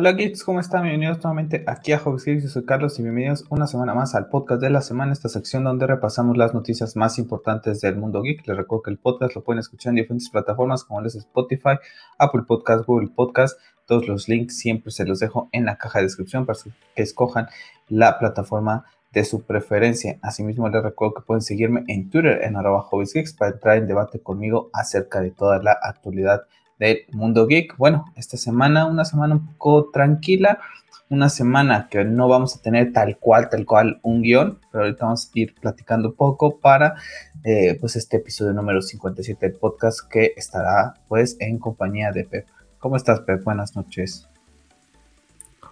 Hola geeks, ¿cómo están? Bienvenidos nuevamente aquí a Hobbies Geeks, yo soy Carlos y bienvenidos una semana más al podcast de la semana, esta sección donde repasamos las noticias más importantes del mundo geek. Les recuerdo que el podcast lo pueden escuchar en diferentes plataformas como les Spotify, Apple Podcast, Google Podcast. Todos los links siempre se los dejo en la caja de descripción para que escojan la plataforma de su preferencia. Asimismo, les recuerdo que pueden seguirme en Twitter en arroba Geeks para entrar en debate conmigo acerca de toda la actualidad del mundo geek. Bueno, esta semana, una semana un poco tranquila, una semana que no vamos a tener tal cual, tal cual un guion, pero ahorita vamos a ir platicando poco para eh, pues este episodio número 57 del podcast que estará pues en compañía de Pep. ¿Cómo estás, Pep? Buenas noches.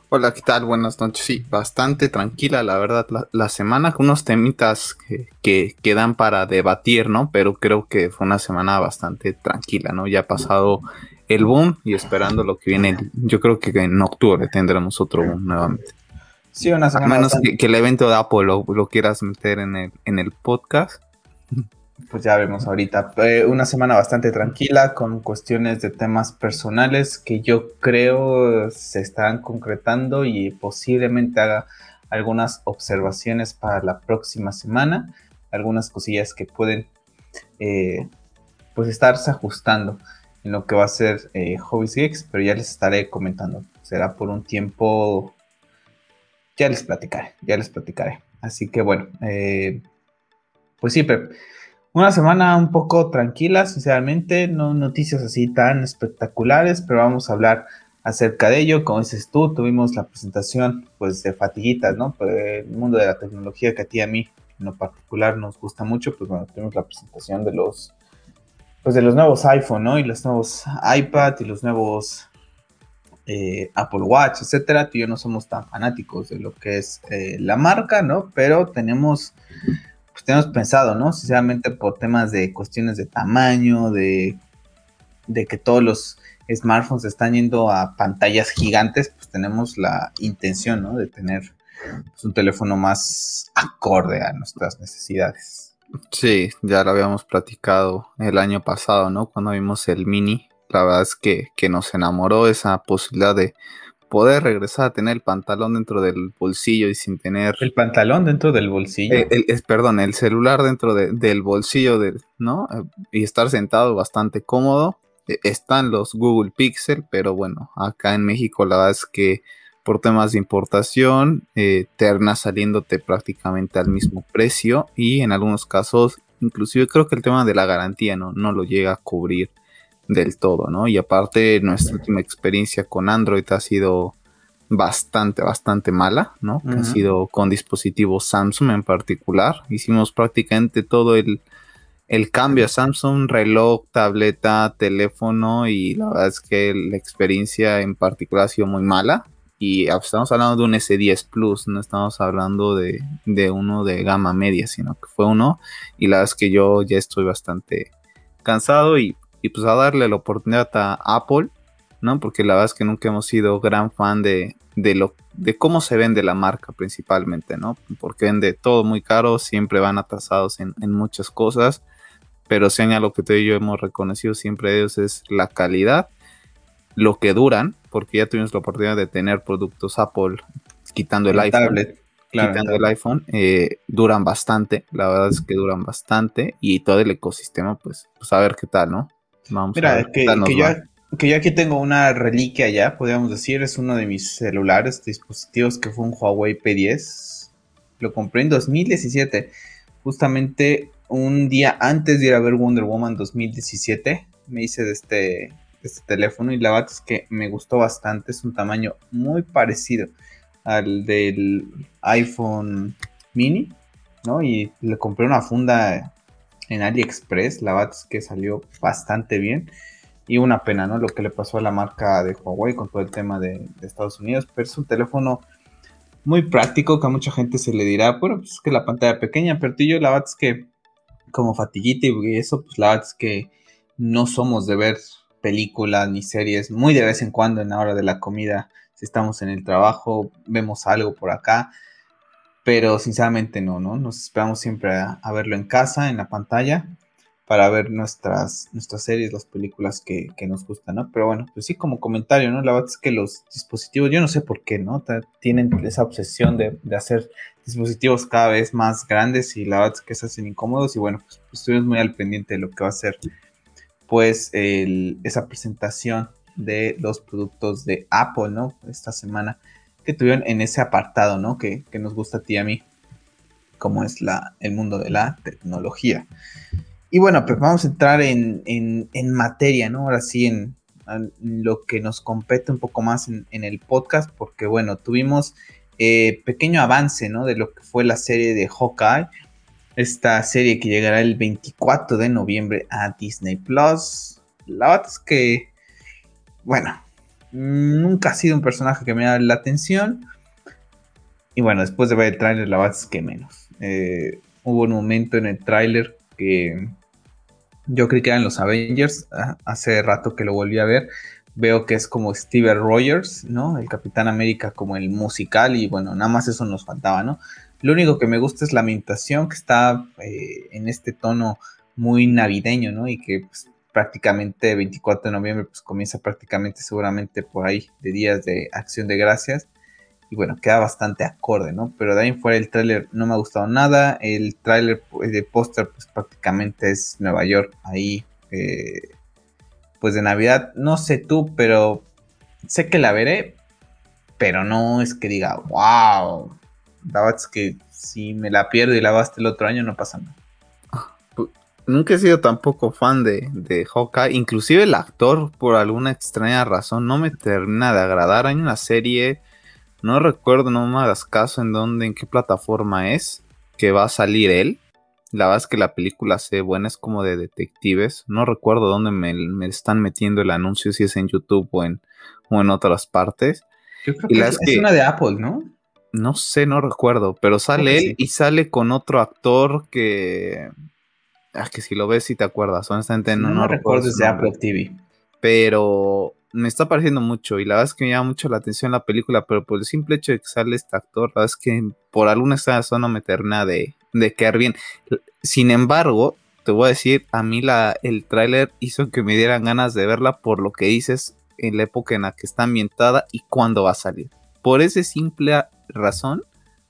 Hola, ¿qué tal? Buenas noches. Sí, bastante tranquila, la verdad, la, semana con unos temitas que, que, quedan para debatir, ¿no? Pero creo que fue una semana bastante tranquila, ¿no? Ya ha pasado el boom y esperando lo que viene. Yo creo que en octubre tendremos otro boom nuevamente. Sí, una semana. A menos que, el evento de Apple lo, lo, quieras meter en el, en el podcast pues ya vemos ahorita. Eh, una semana bastante tranquila con cuestiones de temas personales que yo creo se están concretando y posiblemente haga algunas observaciones para la próxima semana. Algunas cosillas que pueden eh, pues estarse ajustando en lo que va a ser eh, Hobbies Geeks, pero ya les estaré comentando. Será por un tiempo. Ya les platicaré, ya les platicaré. Así que bueno, eh, pues sí, Pep. Una semana un poco tranquila, sinceramente, no noticias así tan espectaculares, pero vamos a hablar acerca de ello. Como dices tú, tuvimos la presentación pues de fatiguitas, ¿no? El mundo de la tecnología que a ti y a mí en lo particular nos gusta mucho, pues bueno, tuvimos la presentación de los pues de los nuevos iPhone, ¿no? Y los nuevos iPad y los nuevos eh, Apple Watch, etcétera. Tú y yo no somos tan fanáticos de lo que es eh, la marca, ¿no? Pero tenemos pues tenemos pensado, ¿no? Sinceramente por temas de cuestiones de tamaño, de, de que todos los smartphones están yendo a pantallas gigantes, pues tenemos la intención, ¿no? De tener pues, un teléfono más acorde a nuestras necesidades. Sí, ya lo habíamos platicado el año pasado, ¿no? Cuando vimos el mini, la verdad es que, que nos enamoró esa posibilidad de poder regresar a tener el pantalón dentro del bolsillo y sin tener... El pantalón dentro del bolsillo. Eh, el, perdón, el celular dentro del bolsillo, de, ¿no? Y estar sentado bastante cómodo. E, están los Google Pixel, pero bueno, acá en México la verdad es que por temas de importación eh, terna saliéndote prácticamente al mismo precio y en algunos casos inclusive creo que el tema de la garantía no, no lo llega a cubrir del todo, ¿no? Y aparte, nuestra última experiencia con Android ha sido bastante, bastante mala, ¿no? Ha sido con dispositivos Samsung en particular. Hicimos prácticamente todo el, el cambio a Samsung, reloj, tableta, teléfono y la verdad es que la experiencia en particular ha sido muy mala. Y estamos hablando de un S10 Plus, no estamos hablando de, de uno de gama media, sino que fue uno. Y la verdad es que yo ya estoy bastante cansado y y pues a darle la oportunidad a Apple, ¿no? Porque la verdad es que nunca hemos sido gran fan de, lo, de cómo se vende la marca principalmente, ¿no? Porque vende todo muy caro, siempre van atrasados en, muchas cosas, pero si algo que tú y yo hemos reconocido siempre de ellos es la calidad, lo que duran, porque ya tuvimos la oportunidad de tener productos Apple quitando el, iPhone. quitando el iPhone, eh, duran bastante, la verdad es que duran bastante y todo el ecosistema, pues, pues a ver qué tal, ¿no? Mira, que, que, yo, aquí tengo una reliquia ya, podríamos decir, es uno de mis celulares, dispositivos que fue un Huawei P10. Lo compré en 2017, justamente un día antes de ir a ver Wonder Woman 2017. Me hice de este, este teléfono y la verdad es que me gustó bastante. Es un tamaño muy parecido al del iPhone mini, ¿no? Y le compré una funda en AliExpress. La verdad es que salió bastante bien. Y una pena, ¿no? Lo que le pasó a la marca de Huawei con todo el tema de, Estados Unidos. Pero es un teléfono muy práctico que a mucha gente se le dirá, bueno, pues es que la pantalla pequeña, pero yo la verdad es que como fatiguita y eso, pues la verdad es que no somos de ver películas ni series muy de vez en cuando en la hora de la comida. Si estamos en el trabajo, vemos algo por acá pero sinceramente no, ¿no? Nos esperamos siempre a, verlo en casa, en la pantalla. para ver nuestras, nuestras series, las películas que, nos gustan, ¿no? Pero bueno, pues sí, como comentario, ¿no? La verdad es que los dispositivos, yo no sé por qué, ¿no? Tienen esa obsesión de, hacer dispositivos cada vez más grandes y la verdad es que se hacen incómodos y bueno, pues, pues, estuvimos muy al pendiente de lo que va a ser, pues, esa presentación de los productos de Apple, ¿no? Esta semana que tuvieron en ese apartado, ¿no? Que, que nos gusta a ti y a mí, como es la, el mundo de la tecnología. Y bueno, pues vamos a entrar en, materia, ¿no? Ahora sí, en, lo que nos compete un poco más en, el podcast, porque bueno, tuvimos eh, pequeño avance, ¿no? De lo que fue la serie de Hawkeye, esta serie que llegará el 24 de noviembre a Disney Plus. La verdad es que, bueno, nunca ha sido un personaje que me da la atención. Y bueno, después de ver el tráiler, la verdad es que menos. Eh, hubo un momento en el tráiler que yo creí que eran los Avengers. Ah, hace rato que lo volví a ver. Veo que es como Steve Rogers, ¿no? El Capitán América como el musical. Y bueno, nada más eso nos faltaba, ¿no? Lo único que me gusta es la ambientación que está eh, en este tono muy navideño, ¿no? Y que pues, prácticamente 24 de noviembre pues comienza prácticamente seguramente por ahí de días de acción de gracias y bueno, queda bastante acorde, ¿no? Pero de ahí fuera el tráiler no me ha gustado nada, el tráiler pues, de póster pues prácticamente es Nueva York, ahí eh, pues de Navidad, no sé tú, pero sé que la veré, pero no es que diga, wow, la que si me la pierdo y la hasta el otro año no pasa nada. Nunca he sido tampoco fan de, de Hawkeye, inclusive el actor por alguna extraña razón no me termina de agradar, hay una serie no recuerdo, no me hagas caso en dónde, en qué plataforma es que va a salir él. La verdad es que la película se buena, es como de detectives. No recuerdo dónde me, están metiendo el anuncio, si es en YouTube o en, o en otras partes. Yo creo que es, una de Apple, ¿no? No sé, no recuerdo, pero sale él y sale con otro actor que... Ah, que si lo ves, si te acuerdas. Honestamente, no, no, recuerdo. Es de Apple TV. Pero me está pareciendo mucho y la verdad es que me llama mucho la atención la película, pero por el simple hecho de que sale este actor, la verdad es que por alguna extraña zona me termina de, de quedar bien. Sin embargo, te voy a decir, a mí la, el tráiler hizo que me dieran ganas de verla por lo que dices en la época en la que está ambientada y cuándo va a salir. Por esa simple razón,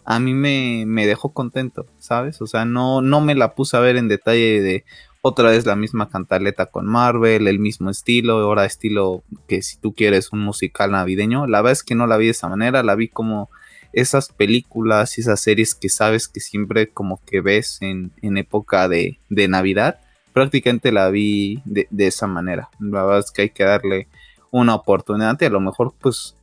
a mí me, me, dejó contento, ¿sabes? O sea, no, no me la puse a ver en detalle de, otra vez la misma cantaleta con Marvel, el mismo estilo, ahora estilo que si tú quieres un musical navideño. La verdad es que no la vi de esa manera, la vi como esas películas y esas series que sabes que siempre como que ves en, época de, Navidad. Prácticamente la vi de, de, esa manera. La verdad es que hay que darle una oportunidad y a lo mejor pues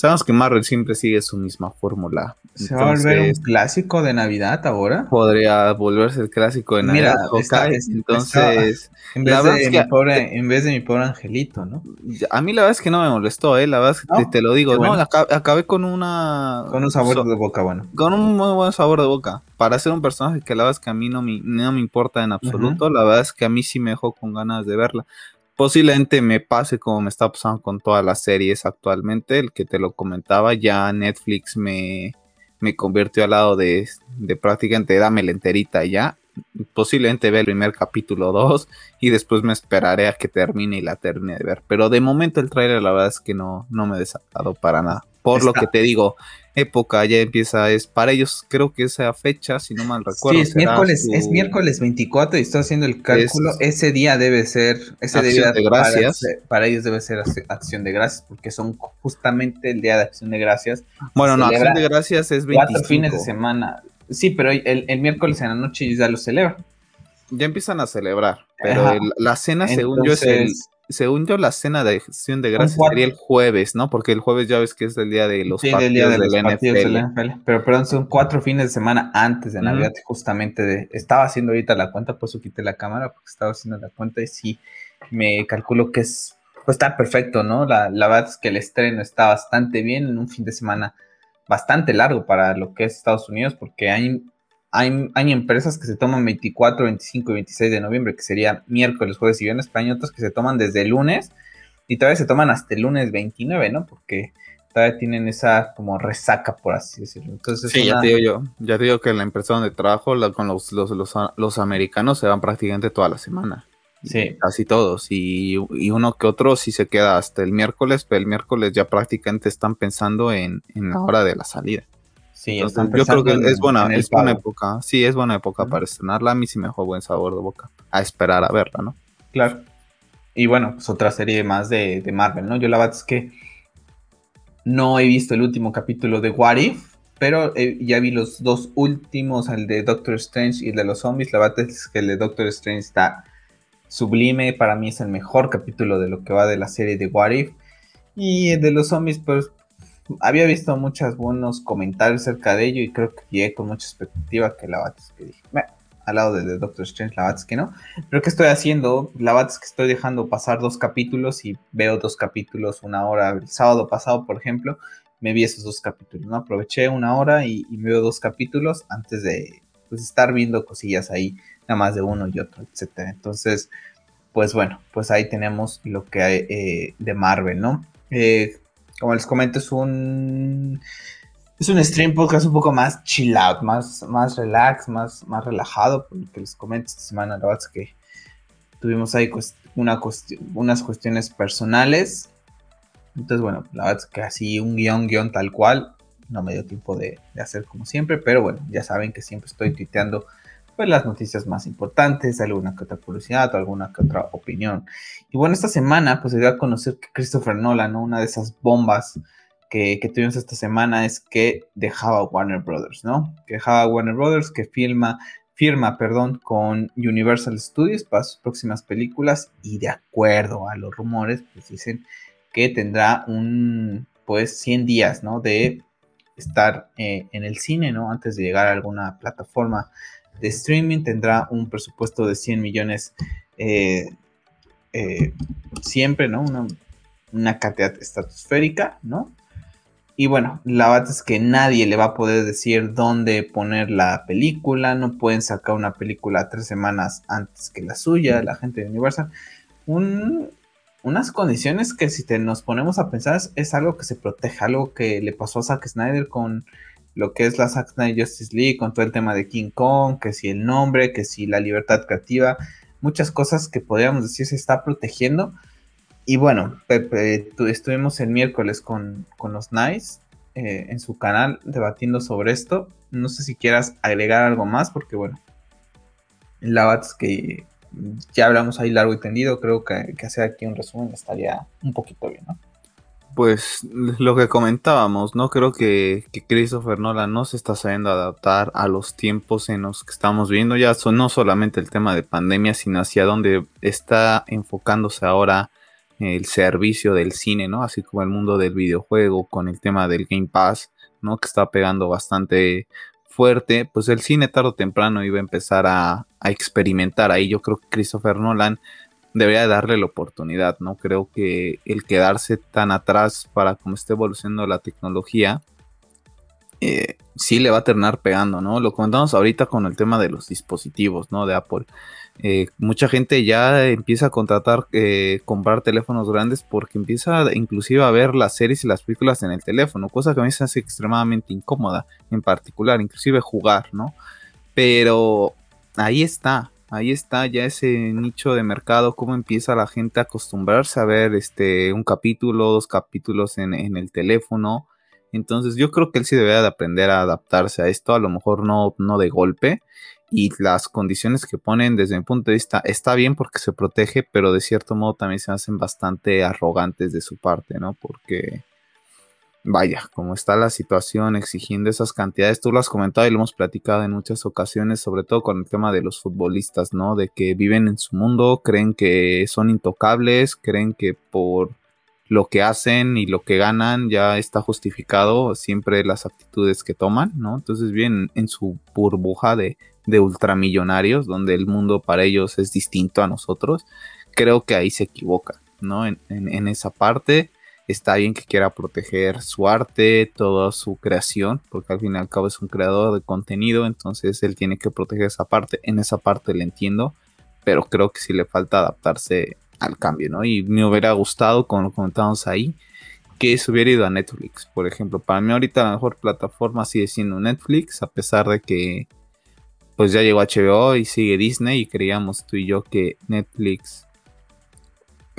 Sabemos que Marvel siempre sigue su misma fórmula. ¿Se va a volver un clásico de Navidad ahora? Podría volverse el clásico de Navidad. Mira, entonces, en, vez de mi pobre, en vez de mi pobre angelito, ¿no? A mí la verdad es que no me molestó, ¿eh? La verdad es que te, lo digo. No, acabé con una... Con un sabor de boca, bueno. Con un muy buen sabor de boca. Para ser un personaje que la verdad es que a mí no me, no me importa en absoluto, la verdad es que a mí sí me dejó con ganas de verla posiblemente me pase como me está pasando con todas las series actualmente, el que te lo comentaba, ya Netflix me, me convirtió al lado de, de prácticamente dame la enterita ya. Posiblemente ve el primer capítulo 2 y después me esperaré a que termine y la termine de ver. Pero de momento el trailer la verdad es que no, no me he desatado para nada. Por lo que te digo, época ya empieza, es para ellos, creo que esa fecha, si no mal recuerdo. Sí, es miércoles, es miércoles 24 y estoy haciendo el cálculo. ese día debe ser, ese acción de gracias. Para, ellos debe ser acción de gracias, porque son justamente el día de acción de gracias. Bueno, no, acción de gracias es 25. Cuatro fines de semana. Sí, pero el, miércoles en la noche ya lo celebran. Ya empiezan a celebrar, pero la cena, según yo, es el según yo, la cena de acción de gracias sería el jueves, ¿no? Porque el jueves ya ves que es el día de los partidos, de, los NFL. Pero perdón, son cuatro fines de semana antes de Navidad, justamente de. Estaba haciendo ahorita la cuenta, por eso quité la cámara, porque estaba haciendo la cuenta y sí, me calculo que es. Pues está perfecto, ¿no? La, la verdad es que el estreno está bastante bien en un fin de semana bastante largo para lo que es Estados Unidos, porque hay hay, empresas que se toman 24, 25 y 26 de noviembre, que sería miércoles, jueves y viernes, pero hay otras que se toman desde el lunes y todavía se toman hasta el lunes 29, ¿no? Porque todavía tienen esa como resaca, por así decirlo. Entonces, sí, ya te digo yo, ya te digo que la empresa donde trabajo con los, los, los, los, americanos se van prácticamente toda la semana. Sí. Casi todos. Y, y, uno que otro sí se queda hasta el miércoles, pero el miércoles ya prácticamente están pensando en, en la hora de la salida. Sí, yo creo que es buena, es buena época. Sí, es buena época para estrenarla. A mí sí me dejó buen sabor de boca. A esperar a verla, ¿no? Claro. Y bueno, pues otra serie más de, de Marvel, ¿no? Yo la verdad es que no he visto el último capítulo de What If, pero eh, ya vi los dos últimos, el de Doctor Strange y el de los zombies. La verdad es que el de Doctor Strange está sublime. Para mí es el mejor capítulo de lo que va de la serie de What If. Y el de los zombies, pues había visto muchos buenos comentarios acerca de ello y creo que llegué con mucha expectativa que la es que dije, al lado de, Doctor Strange, la es que no. Pero ¿qué estoy haciendo? La es que estoy dejando pasar dos capítulos y veo dos capítulos una hora. El sábado pasado, por ejemplo, me vi esos dos capítulos, ¿no? Aproveché una hora y, me veo dos capítulos antes de pues, estar viendo cosillas ahí, nada más de uno y otro, etcétera. Entonces, pues bueno, pues ahí tenemos lo que hay eh, de Marvel, ¿no? Eh, como les comento, es un es un stream podcast un poco más chill out, más, más relax, más, más relajado, por lo que les comento esta semana, la verdad es que tuvimos ahí una unas cuestiones personales. Entonces, bueno, la verdad es que así un guion, guion tal cual, no me dio tiempo de, hacer como siempre, pero bueno, ya saben que siempre estoy tuiteando pues, las noticias más importantes, alguna que otra curiosidad alguna que otra opinión. Y bueno, esta semana pues se dio a conocer que Christopher Nolan, una de esas bombas que, tuvimos esta semana es que dejaba Warner Brothers, ¿no? Que dejaba Warner Brothers, que firma, firma, perdón, con Universal Studios para sus próximas películas y de acuerdo a los rumores, pues dicen que tendrá un, pues, 100 días, ¿no? De estar eh, en el cine, ¿no? Antes de llegar a alguna plataforma de streaming, tendrá un presupuesto de 100 millones eh, eh, siempre, ¿no? Una, una cantidad estratosférica, ¿no? Y bueno, la verdad es que nadie le va a poder decir dónde poner la película. No pueden sacar una película tres semanas antes que la suya, la gente de Universal. unas condiciones que si te nos ponemos a pensar es, algo que se protege, algo que le pasó a Zack Snyder con lo que es la Zack Snyder Justice League, con todo el tema de King Kong, que si el nombre, que si la libertad creativa, muchas cosas que podríamos decir se está protegiendo y bueno, Pepe, estuvimos el miércoles con, los Nice eh, en su canal debatiendo sobre esto. No sé si quieras agregar algo más, porque bueno, la verdad es que ya hablamos ahí largo y tendido. Creo que, que hacer aquí un resumen estaría un poquito bien, ¿no? Pues lo que comentábamos, ¿no? Creo que, que, Christopher Nolan no se está sabiendo adaptar a los tiempos en los que estamos viendo ya, son, no solamente el tema de pandemia, sino hacia dónde está enfocándose ahora el servicio del cine, ¿no? Así como el mundo del videojuego con el tema del Game Pass, ¿no? Que está pegando bastante fuerte, pues el cine tarde o temprano iba a empezar a, experimentar ahí. Yo creo que Christopher Nolan debería darle la oportunidad, ¿no? Creo que el quedarse tan atrás para cómo está evolucionando la tecnología, eh, sí le va a terminar pegando, ¿no? Lo comentamos ahorita con el tema de los dispositivos, ¿no? De Apple. Eh, mucha gente ya empieza a contratar, eh, comprar teléfonos grandes porque empieza inclusive a ver las series y las películas en el teléfono, cosa que a mí se hace extremadamente incómoda en particular, inclusive jugar, ¿no? Pero ahí está, ahí está ya ese nicho de mercado, cómo empieza la gente a acostumbrarse a ver este, un capítulo, dos capítulos en, el teléfono. Entonces yo creo que él sí debe de aprender a adaptarse a esto, a lo mejor no, no de golpe, y las condiciones que ponen desde mi punto de vista está bien porque se protege, pero de cierto modo también se hacen bastante arrogantes de su parte, ¿no? Porque, vaya, como está la situación exigiendo esas cantidades, tú lo has comentado y lo hemos platicado en muchas ocasiones, sobre todo con el tema de los futbolistas, ¿no? De que viven en su mundo, creen que son intocables, creen que por lo que hacen y lo que ganan ya está justificado siempre las actitudes que toman, ¿no? Entonces bien en su burbuja de de ultramillonarios, donde el mundo para ellos es distinto a nosotros, creo que ahí se equivoca, ¿no? En, esa parte está bien que quiera proteger su arte, toda su creación, porque al fin y al cabo es un creador de contenido, entonces él tiene que proteger esa parte, en esa parte le entiendo, pero creo que sí le falta adaptarse al cambio, ¿no? Y me hubiera gustado, como lo comentamos ahí, que se hubiera ido a Netflix, por ejemplo. Para mí ahorita la mejor plataforma sigue siendo Netflix, a pesar de que pues ya llegó HBO y sigue Disney y creíamos tú y yo que Netflix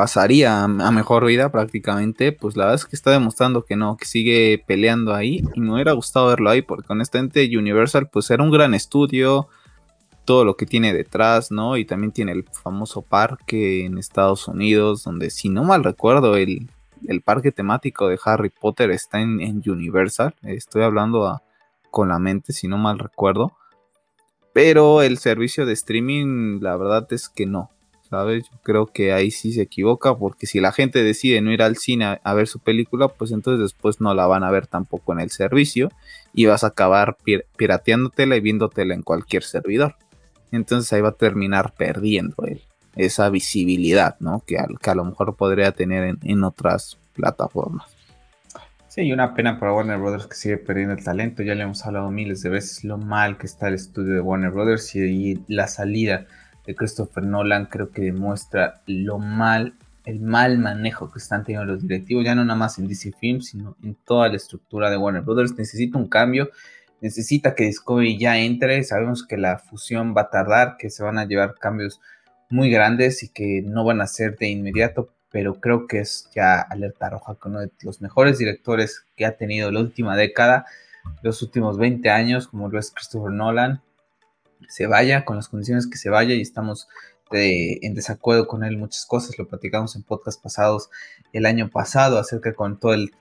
pasaría a mejor vida prácticamente, pues la verdad es que está demostrando que no, que sigue peleando ahí. Y me hubiera gustado verlo ahí porque honestamente Universal pues era un gran estudio, todo lo que tiene detrás, ¿no? Y también tiene el famoso parque en Estados Unidos, donde si no mal recuerdo el, parque temático de Harry Potter está en, Universal, estoy hablando con la mente si no mal recuerdo, pero el servicio de streaming la verdad es que no, ¿sabes? Yo creo que ahí sí se equivoca porque si la gente decide no ir al cine a, ver su película, pues entonces después no la van a ver tampoco en el servicio y vas a acabar pirateándotela y viéndotela en cualquier servidor. Entonces ahí va a terminar perdiendo esa visibilidad, ¿no? Que, a lo mejor podría tener en, otras plataformas. Sí, y una pena para Warner Brothers que sigue perdiendo el talento. Ya le hemos hablado miles de veces lo mal que está el estudio de Warner Brothers y la salida de Christopher Nolan creo que demuestra lo mal, el mal manejo que están teniendo los directivos, ya no nada más en DC Films, sino en toda la estructura de Warner Brothers. Necesita un cambio, necesita que Discovery ya entre. Sabemos que la fusión va a tardar, que se van a llevar cambios muy grandes y que no van a ser de inmediato, pero creo que es ya alerta roja con uno de los mejores directores que ha tenido la última década, los últimos 20 años, como lo es Christopher Nolan se vaya, con las condiciones que se vaya y estamos en desacuerdo con él muchas cosas, lo platicamos en podcast pasados el año pasado acerca con todo el,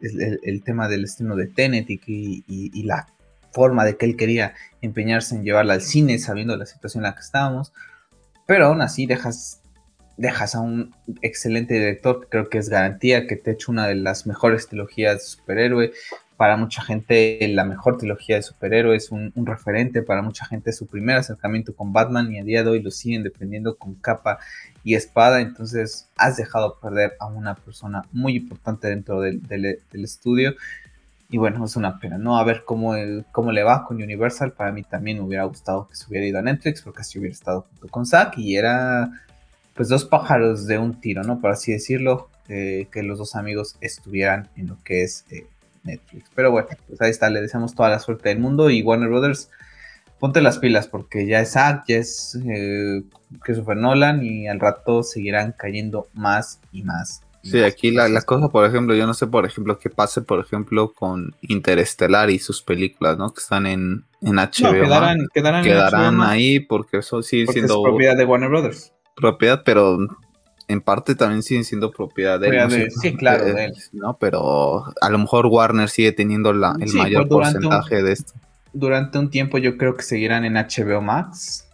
tema del estreno de Tenet y, la forma de que él quería empeñarse en llevarla al cine sabiendo la situación en la que estábamos, pero aún así dejas, dejas a un excelente director creo que es garantía que te ha una de las mejores trilogías de superhéroe, para mucha gente la mejor trilogía de superhéroes, un, un referente para mucha gente su primer acercamiento con Batman y a día de hoy lo siguen defendiendo con capa y espada, entonces has dejado perder a una persona muy importante dentro del, estudio y bueno, es una pena, ¿no? A ver cómo, cómo le va con Universal, para mí también me hubiera gustado que se hubiera ido a Netflix porque así hubiera estado junto con Zack y era pues dos pájaros de un tiro, ¿no? Por así decirlo, eh, que los dos amigos estuvieran en lo que es... Eh, Netflix. Pero bueno, pues ahí está, le deseamos toda la suerte del mundo y Warner Brothers, ponte las pilas porque ya es Zack, ya es eh, Christopher Nolan y al rato seguirán cayendo más y más. sí, aquí la, cosa, por ejemplo, yo no sé, por ejemplo, qué pase, por ejemplo, con Interestelar y sus películas, ¿no? Que están en, en HBO. quedarán, ahí porque eso sigue siendo... propiedad de Warner Brothers. Propiedad, pero en parte también siguen siendo propiedad de él. sí, claro, de él. ¿no? Pero a lo mejor Warner sigue teniendo la, el mayor pues, porcentaje de esto. Durante un tiempo yo creo que seguirán en HBO Max.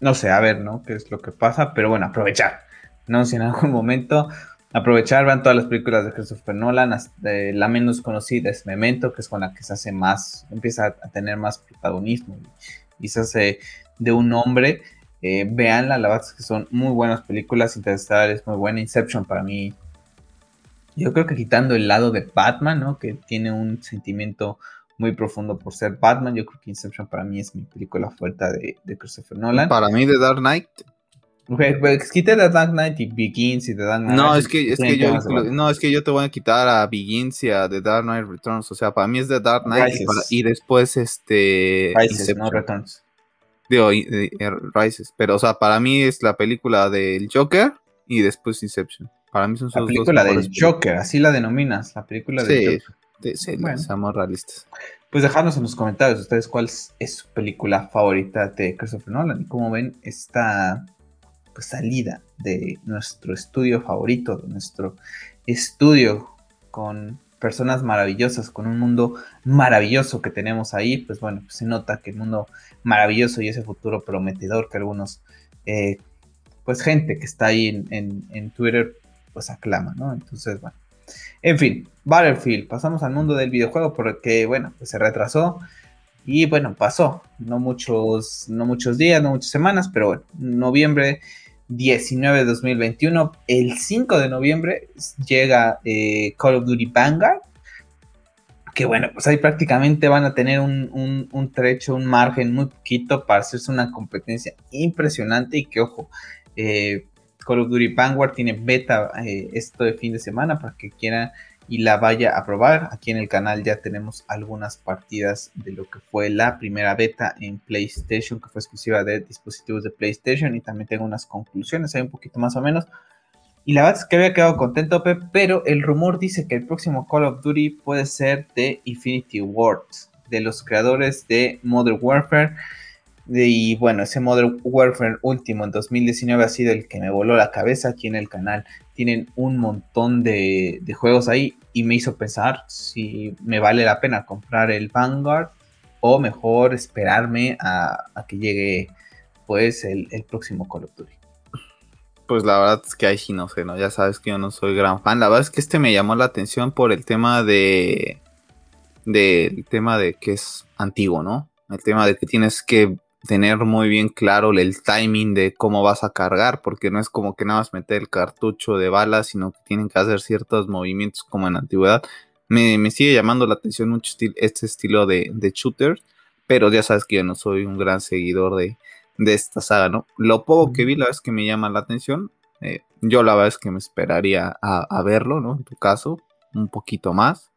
No sé, a ver, ¿no? ¿Qué es lo que pasa? Pero bueno, aprovechar. No si en algún momento aprovechar, van todas las películas de Christopher Nolan. la menos conocida es Memento, que es con la que se hace más, empieza a tener más protagonismo y se hace de un hombre. Eh, veanla, la verdad es que son muy buenas películas. Interstellar es muy buena. Inception para mí. Yo creo que quitando el lado de Batman, ¿no? Que tiene un sentimiento muy profundo por ser Batman. Yo creo que Inception para mí es mi película fuerte de, Christopher Nolan. Para mí, The Dark Knight. Pues, quite The Dark Knight y Begins y The Dark Knight. No, es que, es que yo, no, es que yo te voy a quitar a Begins y a The Dark Knight Returns. O sea, para mí es The Dark Knight y, después este. No Returns. Digo, Rises. Pero, o sea, para mí es la película del Joker y después Inception. Para mí son La película del Joker, así la denominas, la película del Joker. Sí, bueno. seamos realistas. Pues dejadnos en los comentarios ustedes cuál es su película favorita de Christopher Nolan y cómo ven esta pues, salida de nuestro estudio favorito, de nuestro estudio con personas maravillosas, con un mundo maravilloso que tenemos ahí, pues bueno, pues se nota que el mundo maravilloso y ese futuro prometedor que algunos, eh, pues gente que está ahí en, Twitter, pues aclama, ¿no? Entonces, bueno. En fin, Battlefield, pasamos al mundo del videojuego porque, bueno, pues se retrasó y bueno, pasó, no muchos, no muchos días, no muchas semanas, pero bueno, noviembre 19 de 2021. El 5 de noviembre llega eh, Call of Duty Vanguard. Que bueno, pues ahí prácticamente van a tener un, trecho, un margen muy poquito para hacerse una competencia impresionante. Y que ojo, eh, Call of Duty Vanguard tiene beta eh, esto de fin de semana para que quiera y la vaya a probar. Aquí en el canal ya tenemos algunas partidas de lo que fue la primera beta en PlayStation, que fue exclusiva de dispositivos de PlayStation. Y también tengo unas conclusiones ahí un poquito más o menos. Y la verdad es que había quedado contento, pero el rumor dice que el próximo Call of Duty puede ser de Infinity Ward, de los creadores de Modern Warfare. Y bueno, ese Modern Warfare último en 2019 ha sido el que me voló la cabeza aquí en el canal. Tienen un montón de, juegos ahí y me hizo pensar si me vale la pena comprar el Vanguard o mejor esperarme a, que llegue pues el, el próximo Call of Duty. Pues la verdad es que ahí sí no sé, ¿no? Ya sabes que yo no soy gran fan. La verdad es que este me llamó la atención por el tema de. Del tema de que es antiguo, ¿no? El tema de que tienes que tener muy bien claro el timing de cómo vas a cargar, porque no es como que nada más meter el cartucho de balas, sino que tienen que hacer ciertos movimientos como en la antigüedad. Me, sigue llamando la atención mucho este estilo de, de shooter, pero ya sabes que yo no soy un gran seguidor de, de esta saga, ¿no? Lo poco que vi, la verdad es que me llama la atención. Eh, yo la verdad es que me esperaría a, verlo, ¿no? En tu caso, un poquito más,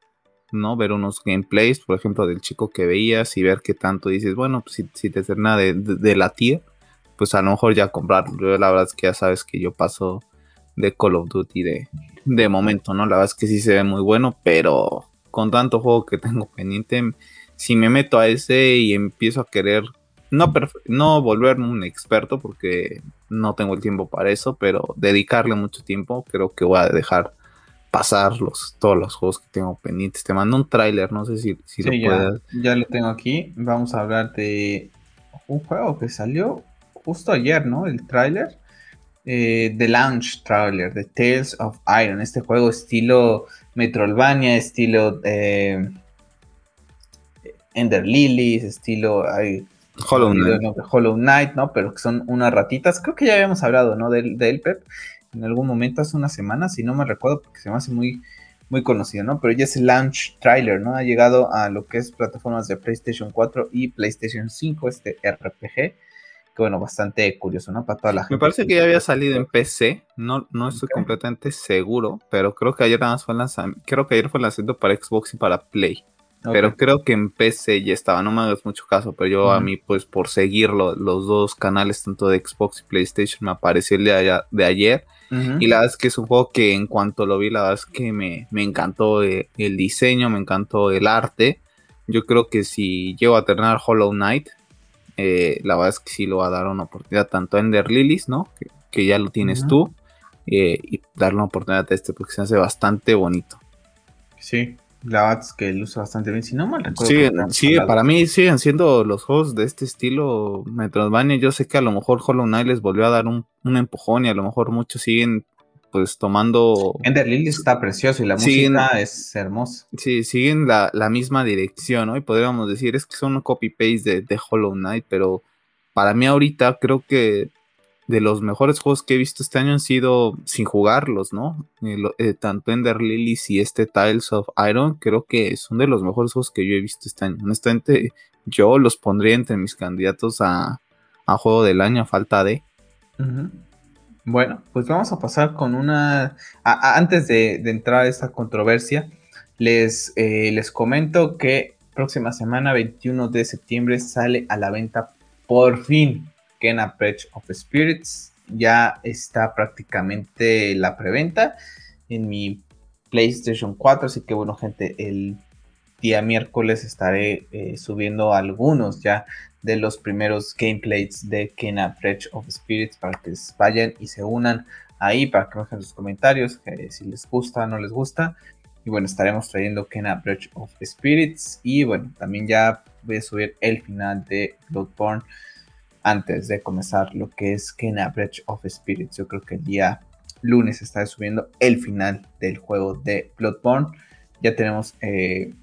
¿no? Ver unos gameplays, por ejemplo, del chico que veías y ver qué tanto dices, bueno, pues si, si te nada de, de, la tía, pues a lo mejor ya comprarlo. La verdad es que ya sabes que yo paso de Call of Duty de, de momento, ¿no? La verdad es que sí se ve muy bueno, pero con tanto juego que tengo pendiente, si me meto a ese y empiezo a querer no, no volverme un experto porque no tengo el tiempo para eso, pero dedicarle mucho tiempo, creo que voy a dejar pasar los, todos los juegos que tengo pendientes. Te mando un tráiler, no sé si, si lo ya, Ya lo tengo aquí. Vamos a hablar de un juego que salió justo ayer, ¿no? El tráiler. Eh, The Launch Trailer, The Tales of Iron. Este juego estilo Metroidvania, estilo eh, Ender Lilies, estilo... Hollow Knight. Hollow Knight, ¿no? Pero que son unas ratitas. Creo que ya habíamos hablado, ¿no? De, él, Pep, en algún momento hace una semana, si no me recuerdo, porque se me hace muy, muy conocido, ¿no? Pero ya es el launch trailer, ¿no? Ha llegado a lo que es plataformas de PlayStation 4 y PlayStation 5, este RPG. Que bueno, bastante curioso, ¿no? Para toda la gente. Me parece que ya había salido en PC, no, no estoy completamente seguro, pero creo que ayer nada más fue lanzamiento, creo que ayer fue lanzamiento para Xbox y para Play. Pero creo que en PC ya estaba, no me hagas mucho caso, pero yo a mí, pues por seguir los dos canales, tanto de Xbox y PlayStation, me apareció el de, de ayer. Y la verdad es que juego que en cuanto lo vi, la verdad es que me, encantó eh, el diseño, me encantó el arte. Yo creo que si llego a tener Hollow Knight, eh, la verdad es que sí lo va a dar una oportunidad tanto a Ender Lilies, ¿no? Que, ya lo tienes tú, eh, y darle una oportunidad a este porque se hace bastante bonito. Sí, la es que luce bastante bien. Si no mal recuerdo. Sí, para mí siguen siendo los juegos de este estilo Metroidvania. Yo sé que a lo mejor Hollow Knight les volvió a dar un, empujón y a lo mejor muchos siguen pues tomando. Ender Lily está precioso y la música es hermosa. Sí, siguen la, misma dirección, ¿no? Y podríamos decir, es que son un copy-paste de Hollow Knight, pero para mí ahorita creo que de los mejores juegos que he visto este año han sido sin jugarlos, ¿no? Eh, eh, tanto Ender Lilies y este Tiles of Iron, creo que son de los mejores juegos que yo he visto este año. Honestamente, yo los pondría entre mis candidatos a, juego del año a falta de. Bueno, pues vamos a pasar con una. antes de, entrar a esta controversia, les, eh, les comento que próxima semana, 21 de septiembre, sale a la venta por fin Kena Bridge of Spirits. Ya está prácticamente la preventa en mi PlayStation 4. Así que bueno, gente, el día miércoles estaré eh, subiendo algunos ya de los primeros gameplays de Kena Bridge of Spirits para que vayan y se unan ahí para que me dejen sus comentarios si les gusta o no les gusta. Y bueno, estaremos trayendo Kena Bridge of Spirits. Y bueno, también ya voy a subir el final de Bloodborne antes de comenzar lo que es Kena Breach of Spirits. Yo creo que el día lunes está subiendo el final del juego de Bloodborne. Ya tenemos eh,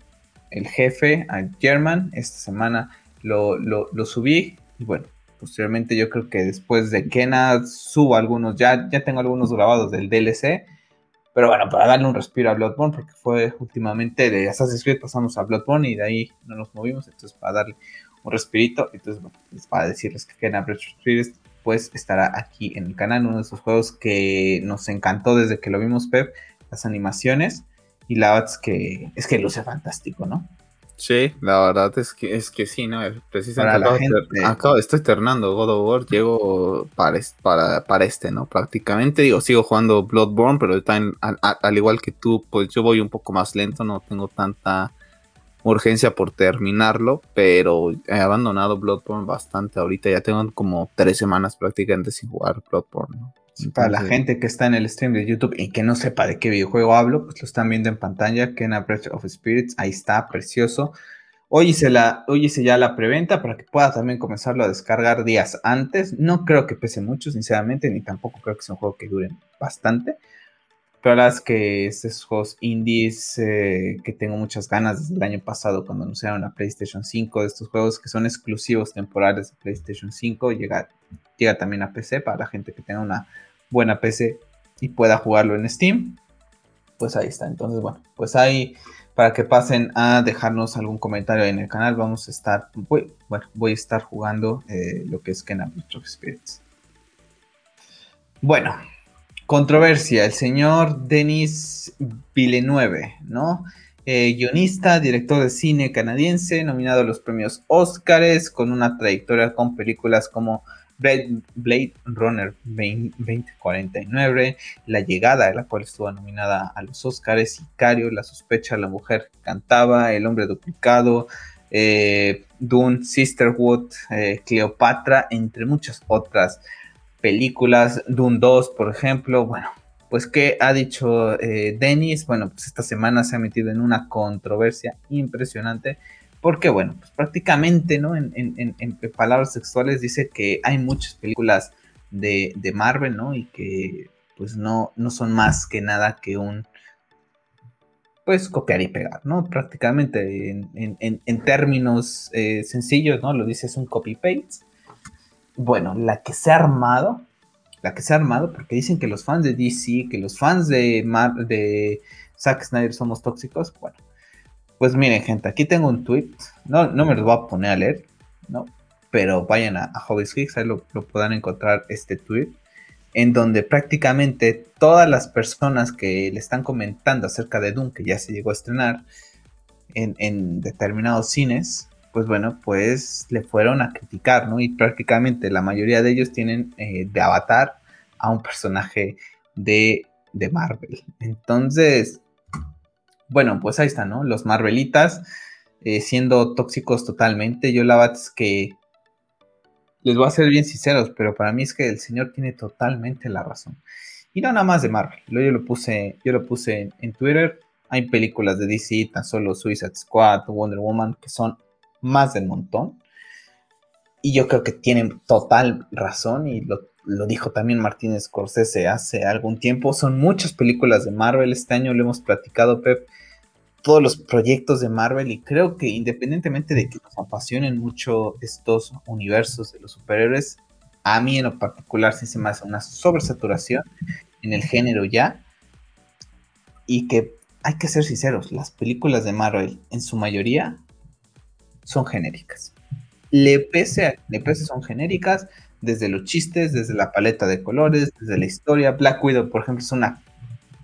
el jefe, a German. Esta semana lo, subí. Y bueno, posteriormente yo creo que después de Kena subo algunos. Ya, ya tengo algunos grabados del DLC. Pero bueno, para darle un respiro a Bloodborne, porque fue últimamente de Assassin's Creed pasamos a Bloodborne y de ahí no nos movimos. Entonces, para darle un respirito. Entonces, bueno, pues para decirles que Kena Breach pues estará aquí en el canal, uno de esos juegos que nos encantó desde que lo vimos Pep, las animaciones. Y la verdad es que, es que luce fantástico, ¿no? Sí, la verdad es que es que sí, ¿no? Precisamente acabo, estoy terminando God of War, llego para, para, para este, ¿no? Prácticamente, digo, sigo jugando Bloodborne, pero al, al, igual que tú, pues yo voy un poco más lento, no tengo tanta urgencia por terminarlo, pero he abandonado Bloodborne bastante ahorita, ya tengo como tres semanas prácticamente sin jugar Bloodborne, ¿no? Para la gente que está en el stream de YouTube y que no sepa de qué videojuego hablo, pues lo están viendo en pantalla, Kena Breath of Spirits, ahí está, precioso. Hoy hice, la, hoy hice ya la preventa para que pueda también comenzarlo a descargar días antes. No creo que pese mucho, sinceramente, ni tampoco creo que sea un juego que dure bastante. Es que estos juegos indies eh, que tengo muchas ganas desde el año pasado cuando anunciaron la PlayStation 5, de estos juegos que son exclusivos temporales de PlayStation 5, llega, llega también a PC para la gente que tenga una buena PC y pueda jugarlo en Steam. Pues ahí está. Entonces, bueno, pues ahí para que pasen a dejarnos algún comentario en el canal. Vamos a estar, voy, bueno, voy a estar jugando eh, lo que es of Spirits. Bueno, controversia. El señor Denis Villeneuve, ¿no? Eh, guionista, director de cine canadiense, nominado a los premios Oscars, con una trayectoria con películas como Blade Runner 2049, La Llegada, de la cual estuvo nominada a los Oscars, Sicario, La Sospecha, La Mujer que Cantaba, El Hombre Duplicado, eh, Dune, Sisterhood, eh, Cleopatra, entre muchas otras películas, Dune 2, por ejemplo, bueno. Pues, ¿qué ha dicho eh, Dennis? Bueno, pues esta semana se ha metido en una controversia impresionante porque, bueno, pues prácticamente, ¿no? En, palabras sexuales dice que hay muchas películas de, Marvel, ¿no? Y que, pues, no, no son más que nada que un, pues, copiar y pegar, ¿no? Prácticamente, en, términos eh, sencillos, ¿no? Lo dice es un copy-paste. Bueno, la que se ha armado, la que se ha armado, porque dicen que los fans de DC, que los fans de, Zack Snyder somos tóxicos, bueno pues miren, gente, aquí tengo un tweet. No, no me lo voy a poner a leer, ¿no? Pero vayan a, a Hobbies ahí lo, lo puedan encontrar este tweet. En donde prácticamente todas las personas que le están comentando acerca de Doom, que ya se llegó a estrenar en, determinados cines, pues bueno, pues le fueron a criticar, ¿no? Y prácticamente la mayoría de ellos tienen eh, de avatar a un personaje de, de Marvel. Entonces, bueno, pues ahí está, ¿no? Los Marvelitas eh, siendo tóxicos totalmente. Yo la verdad es que les voy a ser bien sinceros, pero para mí es que el señor tiene totalmente la razón. Y no nada más de Marvel. Yo lo puse, yo lo puse en, Twitter. Hay películas de DC, tan solo Suicide Squad, Wonder Woman, que son más del montón. Y yo creo que tienen total razón y lo, lo dijo también Martínez Scorsese hace algún tiempo. Son muchas películas de Marvel. Este año lo hemos platicado, Pep todos los proyectos de Marvel y creo que independientemente de que nos apasionen mucho estos universos de los superhéroes, a mí en lo particular se me hace una sobresaturación en el género ya y que hay que ser sinceros, las películas de Marvel en su mayoría son genéricas. Le pese, le pese son genéricas desde los chistes, desde la paleta de colores, desde la historia. Black Widow, por ejemplo, es una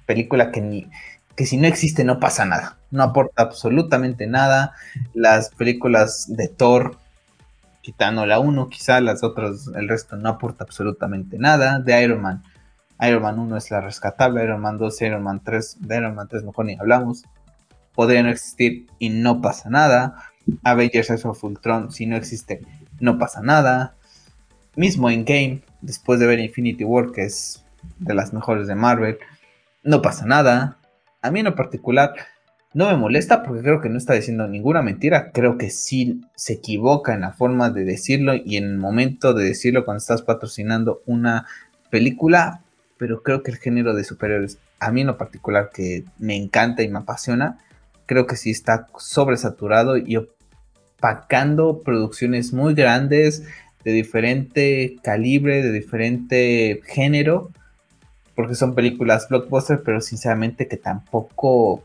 película que ni, que si no existe no pasa nada, no aporta absolutamente nada. Las películas de Thor, quitando la 1, quizá las otras, el resto no aporta absolutamente nada. De Iron Man, Iron Man 1 es la rescatable, Iron Man 2 Iron Man 3, de Iron Man 3 mejor ni hablamos. Podría no existir y no pasa nada. Avengers of Ultron, si no existe, no pasa nada. Mismo en Game, después de ver Infinity War, que es de las mejores de Marvel, no pasa nada a mí en lo particular no me molesta porque creo que no está diciendo ninguna mentira. Creo que sí se equivoca en la forma de decirlo y en el momento de decirlo cuando estás patrocinando una película. Pero creo que el género de superhéroes, a mí en lo particular que me encanta y me apasiona, creo que sí está sobresaturado y opacando producciones muy grandes de diferente calibre, de diferente género porque son películas blockbuster, pero sinceramente que tampoco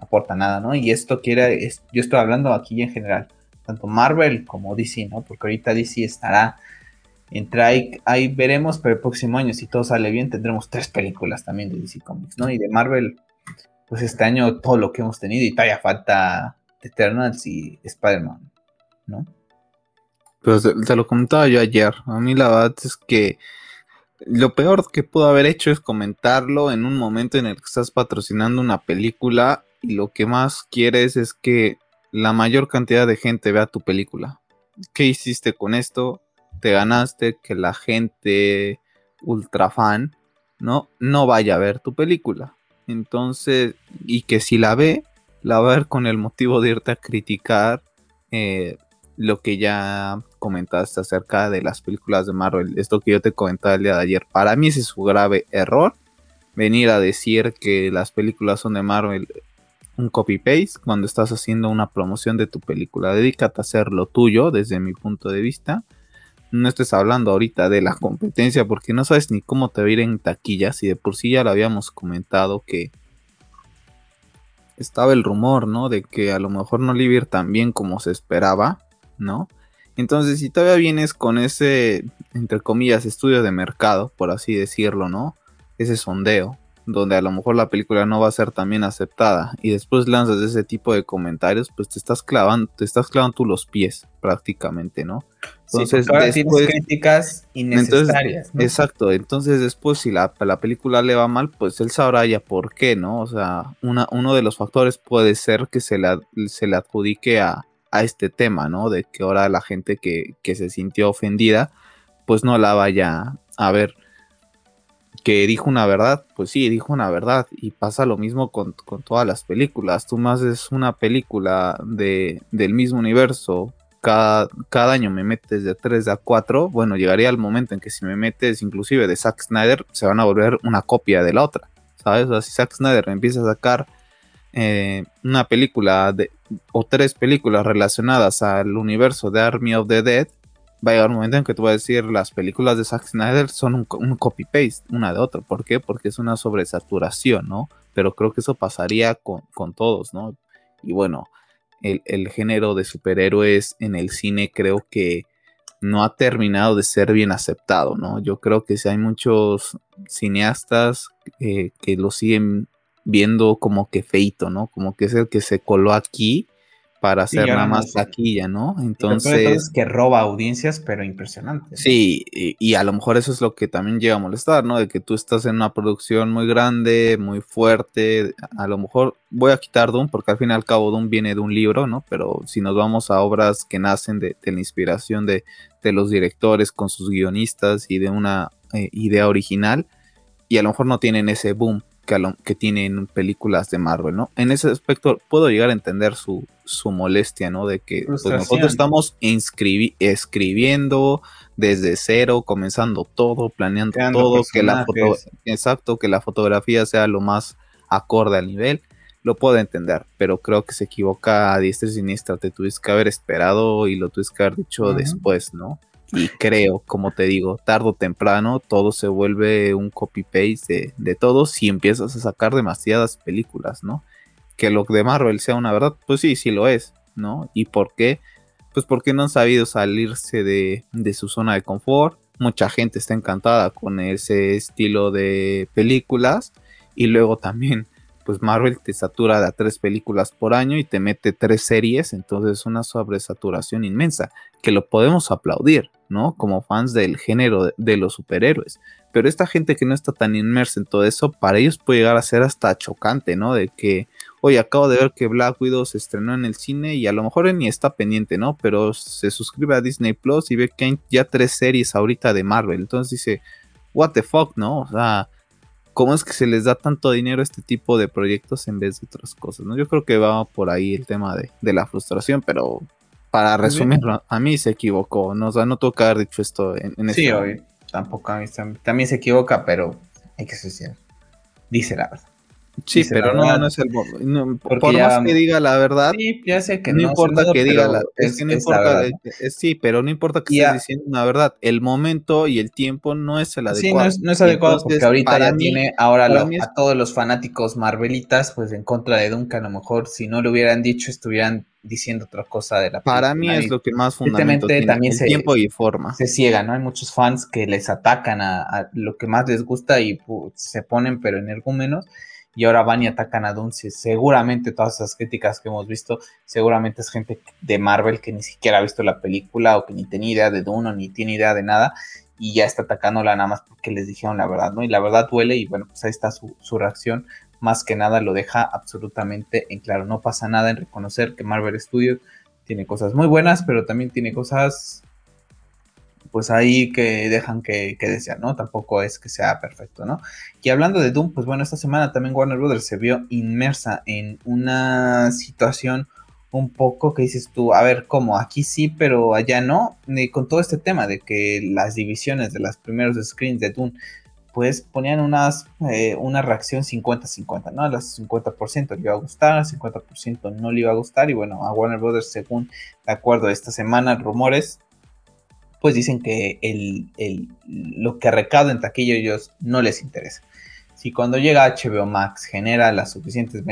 aporta nada, ¿no? Y esto quiere, yo estoy hablando aquí en general, tanto Marvel como DC, ¿no? Porque ahorita DC estará entre ahí, ahí veremos, pero el próximo año, si todo sale bien, tendremos tres películas también de DC Comics, ¿no? Y de Marvel, pues este año todo lo que hemos tenido y todavía falta Eternals y Spider-Man, ¿no? Pues te, lo comentaba yo ayer. A mí la verdad es que lo peor que pudo haber hecho es comentarlo en un momento en el que estás patrocinando una película y lo que más quieres es que la mayor cantidad de gente vea tu película. ¿Qué hiciste con esto? Te ganaste que la gente ultra fan no, no vaya a ver tu película. Entonces, y que si la ve, la va a ver con el motivo de irte a criticar eh, lo que ya comentaste acerca de las películas de Marvel. Esto que yo te comentaba el día de ayer. Para mí ese es su grave error. Venir a decir que las películas son de Marvel un copy-paste cuando estás haciendo una promoción de tu película. Dedícate a hacer lo tuyo desde mi punto de vista no estés hablando ahorita de la competencia porque no sabes ni cómo te va a ir en taquillas y de por sí ya lo habíamos comentado que estaba el rumor, ¿no? De que a lo mejor no le iba a ir tan bien como se esperaba, ¿no? Entonces, si todavía vienes con ese, entre comillas, estudio de mercado, por así decirlo, ¿no? Ese sondeo, donde a lo mejor la película no va a ser tan bien aceptada y después lanzas ese tipo de comentarios, pues te estás clavando, te estás clavando tú los pies prácticamente, ¿no? Entonces, después, críticas innecesarias. Exacto, entonces después si la, la, película le va mal, pues él sabrá ya por qué, ¿no? O sea, una, uno de los factores puede ser que se le, se le adjudique a, a este tema, ¿no? De que ahora la gente que, que se sintió ofendida, pues no la vaya a ver que dijo una verdad, pues sí, dijo una verdad. Y pasa lo mismo con, todas las películas. Tú más es una película de, del mismo universo. Cada, cada, año me metes de 3 a 4. Bueno, llegaría el momento en que si me metes inclusive de Zack Snyder, se van a volver una copia de la otra. ¿Sabes? Si Zack Snyder empieza a sacar eh, una película de, o tres películas relacionadas al universo de Army of the Dead, va a llegar un momento en que tú vas a decir las películas de Zack Snyder son un, copy-paste una de otra. ¿Por qué? Porque es una sobresaturación, ¿no? Pero creo que eso pasaría con, todos, ¿no? Y bueno, el, el, género de superhéroes en el cine creo que no ha terminado de ser bien aceptado, ¿no? Yo creo que si hay muchos cineastas eh, que lo siguen viendo como que feito, ¿no? Como que es el que se coló aquí para hacer nada más taquilla, ¿no? Entonces. que roba audiencias, pero impresionante. Sí, y, a lo mejor eso es lo que también llega a molestar, ¿no? De que tú estás en una producción muy grande, muy fuerte. A lo mejor voy a quitar Doom, porque al fin y al cabo Doom viene de un libro, ¿no? Pero si nos vamos a obras que nacen de, la inspiración de, los directores con sus guionistas y de una eh, idea original, y a lo mejor no tienen ese boom que, tienen películas de Marvel, ¿no? En ese aspecto puedo llegar a entender su, molestia, ¿no? De que pues, nosotros estamos escribiendo desde cero, comenzando todo, planeando todo, que la foto, exacto, que la fotografía sea lo más acorde al nivel. Lo puedo entender, pero creo que se equivoca a diestra y siniestra. Te tuviste que haber esperado y lo tuviste que haber dicho después, ¿no? Y creo, como te digo, tarde o temprano todo se vuelve un copy-paste de, todo si empiezas a sacar demasiadas películas, ¿no? Que lo de Marvel sea una verdad, pues sí, sí lo es, ¿no? ¿Y por qué? Pues porque no han sabido salirse de, de su zona de confort. Mucha gente está encantada con ese estilo de películas. Y luego también pues Marvel te satura de a tres películas por año y te mete tres series, entonces es una sobresaturación inmensa, que lo podemos aplaudir, ¿no? Como fans del género de, los superhéroes. Pero esta gente que no está tan inmersa en todo eso, para ellos puede llegar a ser hasta chocante, ¿no? De que, oye, acabo de ver que Black Widow se estrenó en el cine y a lo mejor ni está pendiente, ¿no? Pero se suscribe a Disney Plus y ve que hay ya tres series ahorita de Marvel. Entonces dice, what the fuck, ¿no? O sea, cómo es que se les da tanto dinero a este tipo de proyectos en vez de otras cosas, ¿no? Yo creo que va por ahí el tema de, la frustración, pero para resumirlo, a mí se equivocó, ¿no? O sea, no tuvo que haber dicho esto en, en Sí, hoy tampoco a mí también se equivoca, pero hay que ser Dice la verdad. Sí, pero no, no es el no, por más que diga la verdad, sí, ya sé que no, importa que diga la es, que no importa sí, pero no importa que estés diciendo una verdad, el momento y el tiempo no es el adecuado. Sí, no es, adecuado porque ahorita ya tiene ahora a todos los fanáticos marvelitas pues en contra de Duncan, a lo mejor si no lo hubieran dicho estuvieran diciendo otra cosa de la Para mí es lo que más fundamento tiene, también el tiempo y forma. Se ciega, ¿no? Hay muchos fans que les atacan a, lo que más les gusta y se ponen pero en menos y ahora van y atacan a Dune, seguramente todas esas críticas que hemos visto, seguramente es gente de Marvel que ni siquiera ha visto la película o que ni tiene idea de Dune o ni tiene idea de nada y ya está atacándola nada más porque les dijeron la verdad, ¿no? Y la verdad duele y bueno, pues ahí está su, su reacción, más que nada lo deja absolutamente en claro, no pasa nada en reconocer que Marvel Studios tiene cosas muy buenas, pero también tiene cosas pues ahí que dejan que, que desear, ¿no? Tampoco es que sea perfecto, ¿no? Y hablando de Doom, pues bueno, esta semana también Warner Brothers se vio inmersa en una situación un poco que dices tú, a ver, ¿cómo? Aquí sí, pero allá no. con todo este tema de que las divisiones de los primeros screens de Doom, pues ponían unas, eh, una reacción 50-50, ¿no? Las 50% le iba a gustar, 50% no le iba a gustar. Y bueno, a Warner Brothers, según de acuerdo esta semana, rumores pues dicen que el, lo que recauda en taquilla ellos no les interesa. Si cuando llega HBO Max genera las suficientes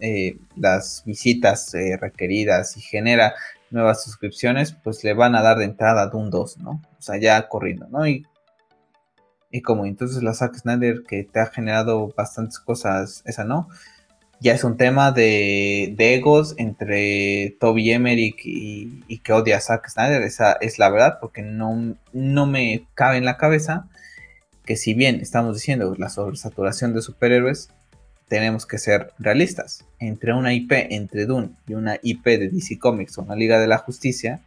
eh, las visitas eh, requeridas y genera nuevas suscripciones, pues le van a dar de entrada a Doom 2, ¿no? O sea, ya corriendo, ¿no? Y, y como entonces la Zack Snyder que te ha generado bastantes cosas, esa no, ya es un tema de, egos entre Toby Emmerich y, que odia a Zack Snyder, esa es la verdad, porque no, no me cabe en la cabeza que si bien estamos diciendo la sobresaturación de superhéroes, tenemos que ser realistas. Entre una IP, entre Dune y una IP de DC Comics o una Liga de la Justicia,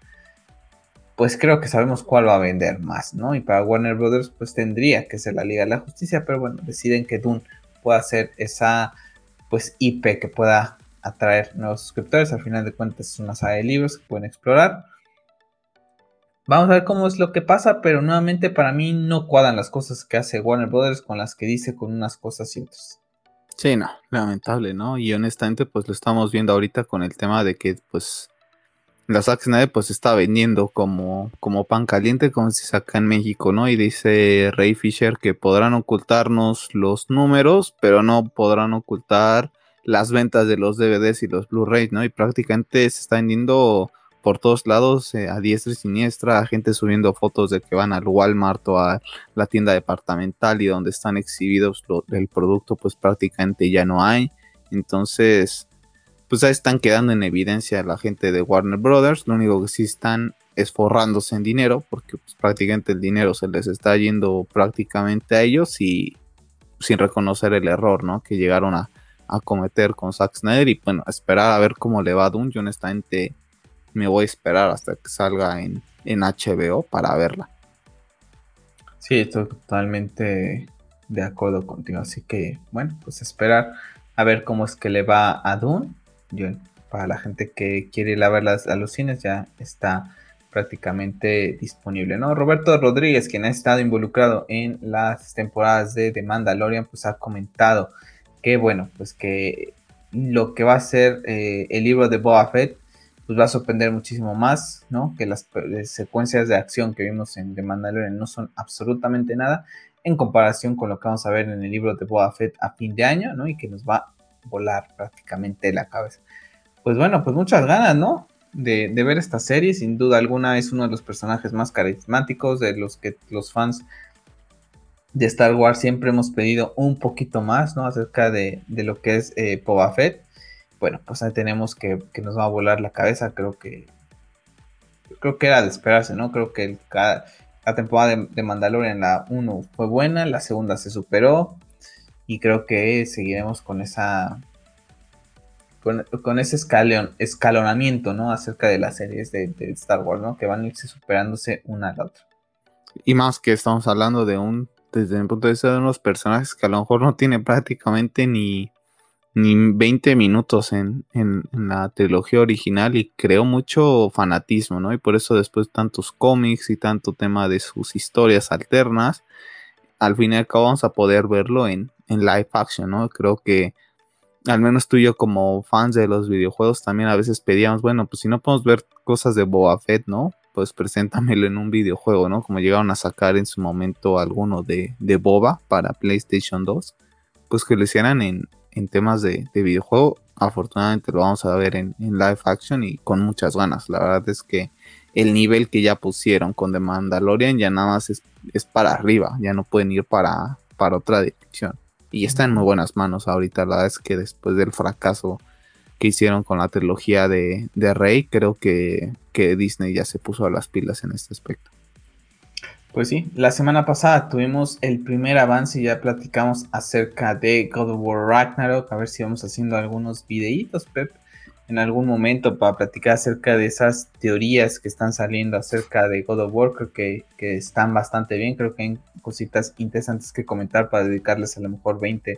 pues creo que sabemos cuál va a vender más, ¿no? Y para Warner Brothers, pues tendría que ser la Liga de la Justicia, pero bueno, deciden que Dune pueda ser esa pues IP que pueda atraer nuevos suscriptores. Al final de cuentas es una saga de libros que pueden explorar. Vamos a ver cómo es lo que pasa, pero nuevamente para mí no cuadran las cosas que hace Warner Brothers con las que dice con unas cosas y otras. Sí, no, lamentable, ¿no? Y honestamente pues lo estamos viendo ahorita con el tema de que pues la Zack pues está vendiendo como, como pan caliente, como se saca en México, ¿no? Y dice Ray Fisher que podrán ocultarnos los números, pero no podrán ocultar las ventas de los DVDs y los Blu-rays, ¿no? Y prácticamente se está vendiendo por todos lados, eh, a diestra y siniestra, gente subiendo fotos de que van al Walmart o a la tienda departamental y donde están exhibidos el producto, pues prácticamente ya no hay. Entonces, pues ya están quedando en evidencia la gente de Warner Brothers. Lo único que sí están es forrándose en dinero, porque pues, prácticamente el dinero se les está yendo prácticamente a ellos y sin reconocer el error, ¿no? Que llegaron a, cometer con Zack Snyder y bueno, esperar a ver cómo le va a Doom. Yo honestamente me voy a esperar hasta que salga en, en HBO para verla. Sí, estoy totalmente de acuerdo contigo. Así que, bueno, pues esperar a ver cómo es que le va a Dune para la gente que quiere ir a verlas a los cines ya está prácticamente disponible, ¿no? Roberto Rodríguez, quien ha estado involucrado en las temporadas de The Mandalorian, pues ha comentado que, bueno, pues que lo que va a ser eh, el libro de Boba Fett, pues va a sorprender muchísimo más, ¿no? Que las secuencias de acción que vimos en The Mandalorian no son absolutamente nada en comparación con lo que vamos a ver en el libro de Boba Fett a fin de año, ¿no? Y que nos va volar prácticamente la cabeza. Pues bueno, pues muchas ganas, ¿no? De, ver esta serie, sin duda alguna es uno de los personajes más carismáticos, de los que los fans de Star Wars siempre hemos pedido un poquito más, ¿no? Acerca de, lo que es eh, Boba Fett. Bueno, pues ahí tenemos que, nos va a volar la cabeza, creo que creo que era de esperarse, ¿no? Creo que la temporada de, de Mandalorian, la 1 fue buena, la segunda se superó, y creo que seguiremos con esa con, ese escalonamiento, ¿no? Acerca de las series de, Star Wars, ¿no? Que van a irse superándose una a la otra. Y más que estamos hablando de un, desde mi punto de vista, de unos personajes que a lo mejor no tienen prácticamente ni, ni 20 minutos en, en, la trilogía original y creó mucho fanatismo, ¿no? Y por eso después tantos cómics y tanto tema de sus historias alternas, al fin y al cabo vamos a poder verlo en, en live action, ¿no? Creo que al menos tú y yo como fans de los videojuegos también a veces pedíamos, bueno, pues si no podemos ver cosas de Boba Fett, ¿no? Pues preséntamelo en un videojuego, ¿no? Como llegaron a sacar en su momento alguno de, de Boba para PlayStation 2, pues que lo hicieran en, en temas de, de, videojuego. Afortunadamente lo vamos a ver en, en, live action y con muchas ganas. La verdad es que el nivel que ya pusieron con The Mandalorian ya nada más es, es para arriba, ya no pueden ir para, para otra dirección. Y está en muy buenas manos ahorita. La verdad es que después del fracaso que hicieron con la trilogía de, Rey, creo que, que Disney ya se puso a las pilas en este aspecto. Pues sí, la semana pasada tuvimos el primer avance y ya platicamos acerca de God of War Ragnarok. A ver si vamos haciendo algunos videitos, Pep, en algún momento para platicar acerca de esas teorías que están saliendo acerca de God of War. Creo que, están bastante bien. Creo que hay cositas interesantes que comentar para dedicarles a lo mejor 20,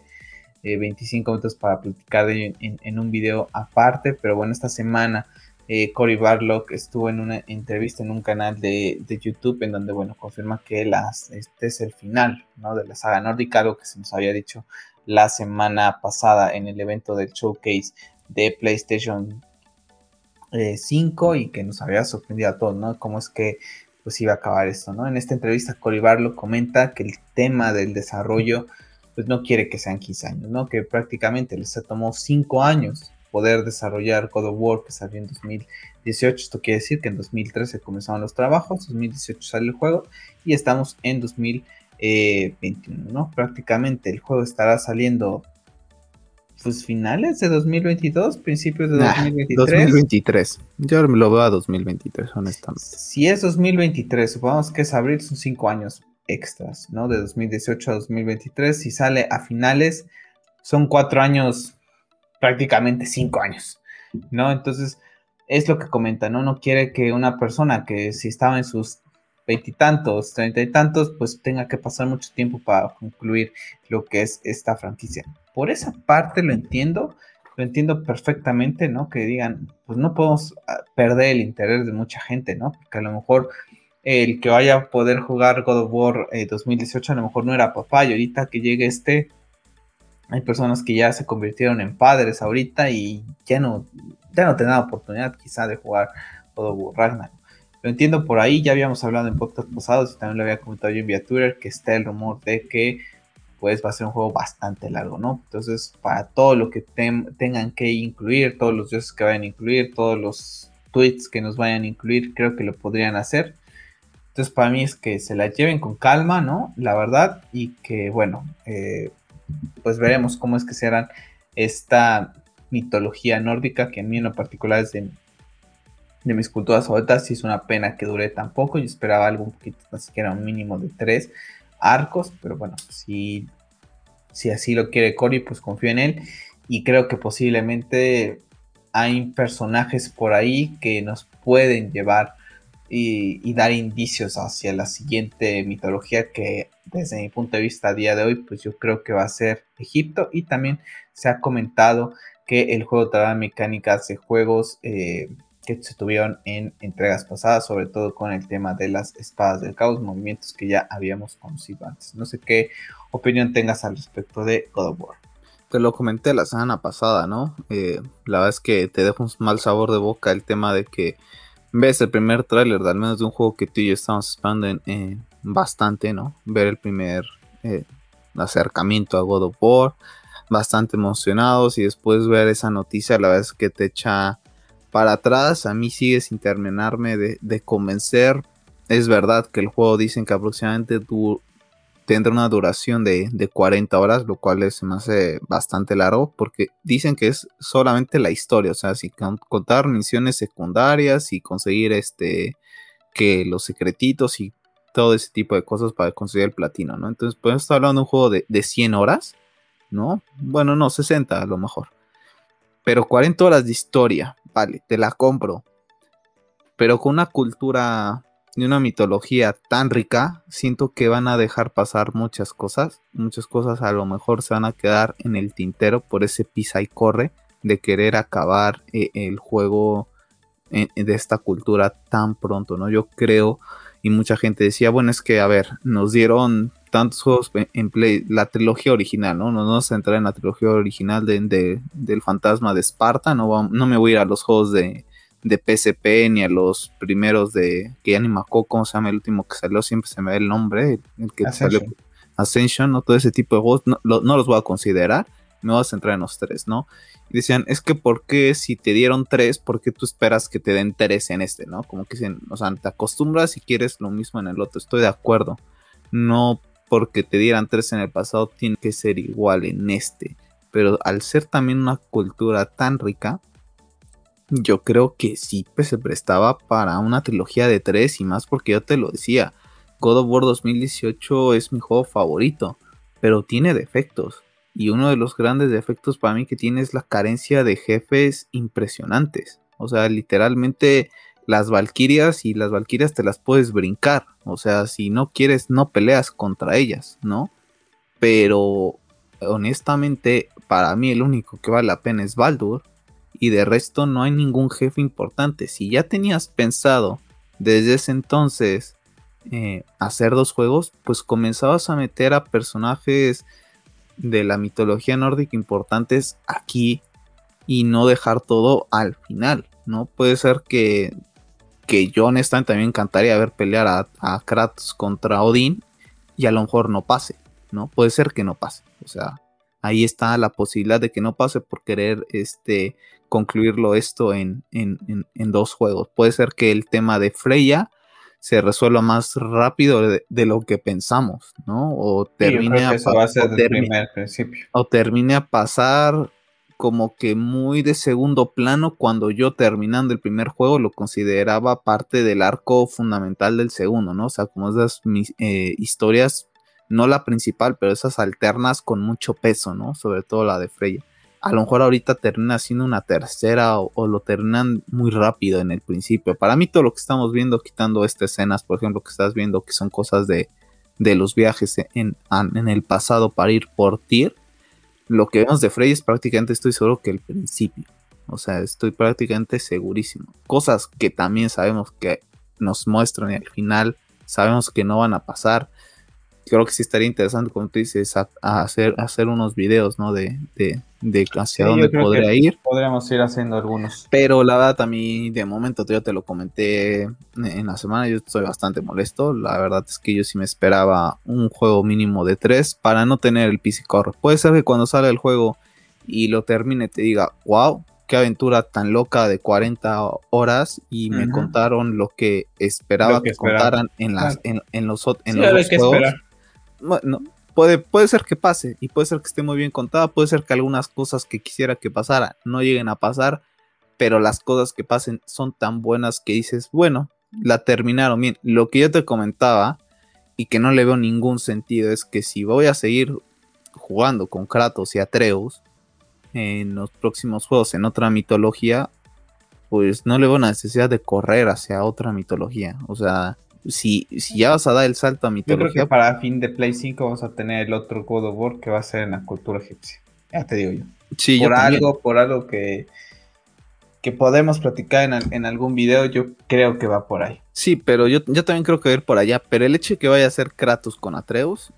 25 eh, minutos para platicar de en, en un video aparte. Pero bueno, esta semana eh, Cory Barlock estuvo en una entrevista en un canal de, YouTube en donde, bueno, confirma que este es el final, ¿no? De la saga nórdica, algo que se nos había dicho la semana pasada en el evento del showcase de PlayStation 5 eh, y que nos había sorprendido a todos, ¿no? Cómo es que pues iba a acabar esto, ¿no? En esta entrevista Cory Barlock comenta que el tema del desarrollo pues no quiere que sean 15 años, ¿no? Que prácticamente les tomó 5 años poder desarrollar God of War que salió en 2018. Esto quiere decir que en 2013 comenzaron los trabajos, 2018 sale el juego y estamos en 2021, ¿no? Prácticamente el juego estará saliendo pues finales de 2022, principios de 2023. 2023. Yo lo veo a 2023, honestamente. Si es 2023, supongamos que es abril, son 5 años extras, ¿no? De 2018 a 2023. Si sale a finales, son 4 años prácticamente cinco años, ¿no? Entonces, es lo que comenta, ¿no? No quiere que una persona que si estaba en sus veintitantos, treinta y tantos, pues tenga que pasar mucho tiempo para concluir lo que es esta franquicia. Por esa parte lo entiendo, lo entiendo perfectamente, ¿no? Que digan, pues no podemos ah, perder el interés de mucha gente, ¿no? Porque a lo mejor el que vaya a poder jugar God of War 2018 eh, a lo mejor no era papá y ahorita que llegue este, hay personas que ya se convirtieron en padres ahorita y ya no, ya no tendrán oportunidad quizá de jugar todo Ragnarok. Lo entiendo por ahí, ya habíamos hablado en podcast pasados y también lo había comentado yo en vía Twitter que está el rumor de que pues va a ser un juego bastante largo, ¿no? Entonces, para todo lo que tengan que incluir, todos los dioses que vayan a incluir, todos los tweets que nos vayan a incluir, creo que lo podrían hacer. Entonces, para mí es que se la lleven con calma, ¿no? La verdad, y que, bueno, eh, pues veremos cómo es que se harán esta mitología nórdica, que a mí en lo particular es de, mis culturas favoritas, y es una pena que dure tan poco, yo esperaba algo un poquito, ni siquiera un mínimo de tres arcos, pero bueno, si, si así lo quiere Cory, pues confío en él, y creo que posiblemente hay personajes por ahí que nos pueden llevar y, dar indicios hacia la siguiente mitología que desde mi punto de vista a día de hoy, pues yo creo que va a ser Egipto. Y también se ha comentado que el juego trae mecánicas de juegos eh, que se tuvieron en entregas pasadas, sobre todo con el tema de las espadas del caos, movimientos que ya habíamos conocido antes. No sé qué opinión tengas al respecto de God of War. Te lo comenté la semana pasada, ¿no? Eh, la verdad es que te deja un mal sabor de boca el tema de que ves el primer tráiler, al menos de un juego que tú y yo estamos esperando en, bastante, ¿no? Ver el primer eh, acercamiento a God of War, bastante emocionados y después ver esa noticia, la verdad es que te echa para atrás, a mí sigue sin terminarme de, de convencer. Es verdad que el juego dicen que aproximadamente tú tendrá una duración de, 40 horas, lo cual se me hace bastante largo, porque dicen que es solamente la historia, o sea, si contar misiones secundarias y conseguir este, que los secretitos y todo ese tipo de cosas para conseguir el platino, ¿no? Entonces, podemos estar hablando de un juego de, de 100 horas, ¿no? Bueno, no, 60 a lo mejor. Pero 40 horas de historia, vale, te la compro. Pero con una cultura de una mitología tan rica, siento que van a dejar pasar muchas cosas. Muchas cosas a lo mejor se van a quedar en el tintero por ese pisa y corre de querer acabar eh, el juego de esta cultura tan pronto, ¿no? Yo creo, y mucha gente decía, bueno, es que, a ver, nos dieron tantos juegos en Play, la trilogía original, ¿no? No nos entrar en la trilogía original de, del fantasma de Esparta, no, no me voy a ir a los juegos de, de PSP ni a los primeros de que ya ni me acuerdo cómo se llama el último que salió, siempre se me ve el nombre, el que Ascension. salió Ascension, ¿no? Todo ese tipo de juegos no, los voy a considerar, me voy a centrar en los tres, ¿no? Y decían, es que ¿por qué si te dieron tres, por qué tú esperas que te den tres en este, ¿no? Como que dicen, o sea, te acostumbras y quieres lo mismo en el otro, estoy de acuerdo. No porque te dieran tres en el pasado tiene que ser igual en este. Pero al ser también una cultura tan rica, yo creo que sí pues, se prestaba para una trilogía de tres y más porque yo te lo decía, God of War 2018 es mi juego favorito, pero tiene defectos. Y uno de los grandes defectos para mí que tiene es la carencia de jefes impresionantes. O sea, literalmente las valquirias y las valquirias te las puedes brincar. O sea, si no quieres, no peleas contra ellas, ¿no? Pero honestamente, para mí el único que vale la pena es Baldur. Y de resto no hay ningún jefe importante. Si ya tenías pensado desde ese entonces eh, hacer dos juegos, pues comenzabas a meter a personajes de la mitología nórdica importantes aquí y no dejar todo al final, ¿no? Puede ser que, que yo honestamente también encantaría ver pelear a, a, Kratos contra Odín y a lo mejor no pase, ¿no? Puede ser que no pase, o sea, ahí está la posibilidad de que no pase por querer este, concluirlo esto en, en, en, dos juegos. Puede ser que el tema de Freya se resuelva más rápido de, lo que pensamos, ¿no? O termine, a, o termine a pasar como que muy de segundo plano cuando yo terminando el primer juego lo consideraba parte del arco fundamental del segundo, ¿no? O sea, como esas eh, historias, no la principal, pero esas alternas con mucho peso, ¿no? Sobre todo la de Freya. A lo mejor ahorita termina siendo una tercera o, lo terminan muy rápido en el principio. Para mí todo lo que estamos viendo, quitando estas escenas, por ejemplo, que estás viendo que son cosas de, de los viajes en, en el pasado para ir por Tyr, lo que vemos de Frey es prácticamente, estoy seguro que el principio. O sea, estoy prácticamente segurísimo. Cosas que también sabemos que nos muestran al final sabemos que no van a pasar creo que sí estaría interesante, como tú dices, a, hacer, hacer unos videos, ¿no? De, de, de hacia dónde podría ir. Podríamos ir haciendo algunos. Pero la verdad, a mí, de momento, yo te lo comenté en la semana, yo estoy bastante molesto. La verdad es que yo sí me esperaba un juego mínimo de 3 para no tener el PC Core. Puede ser que cuando sale el juego y lo termine te diga, wow, qué aventura tan loca de 40 horas y me contaron lo que esperaba que, contaran en las en, los, en los juegos bueno, puede, puede ser que pase y puede ser que esté muy bien contada, puede ser que algunas cosas que quisiera que pasara no lleguen a pasar, pero las cosas que pasen son tan buenas que dices, bueno, la terminaron bien. Lo que yo te comentaba y que no le veo ningún sentido es que si voy a seguir jugando con Kratos y Atreus en los próximos juegos en otra mitología, pues no le veo necesidad de correr hacia otra mitología. O sea, si, si ya vas a dar el salto a mitología. Yo creo que para fin de Play 5 vamos a tener el otro God of War que va a ser en la cultura egipcia. Ya te digo yo. Sí, por algo, por algo que, que podemos platicar en, algún video, yo creo que va por ahí. Sí, pero yo, yo también creo que va a ir por allá. Pero el hecho de que vaya a ser Kratos con Atreus,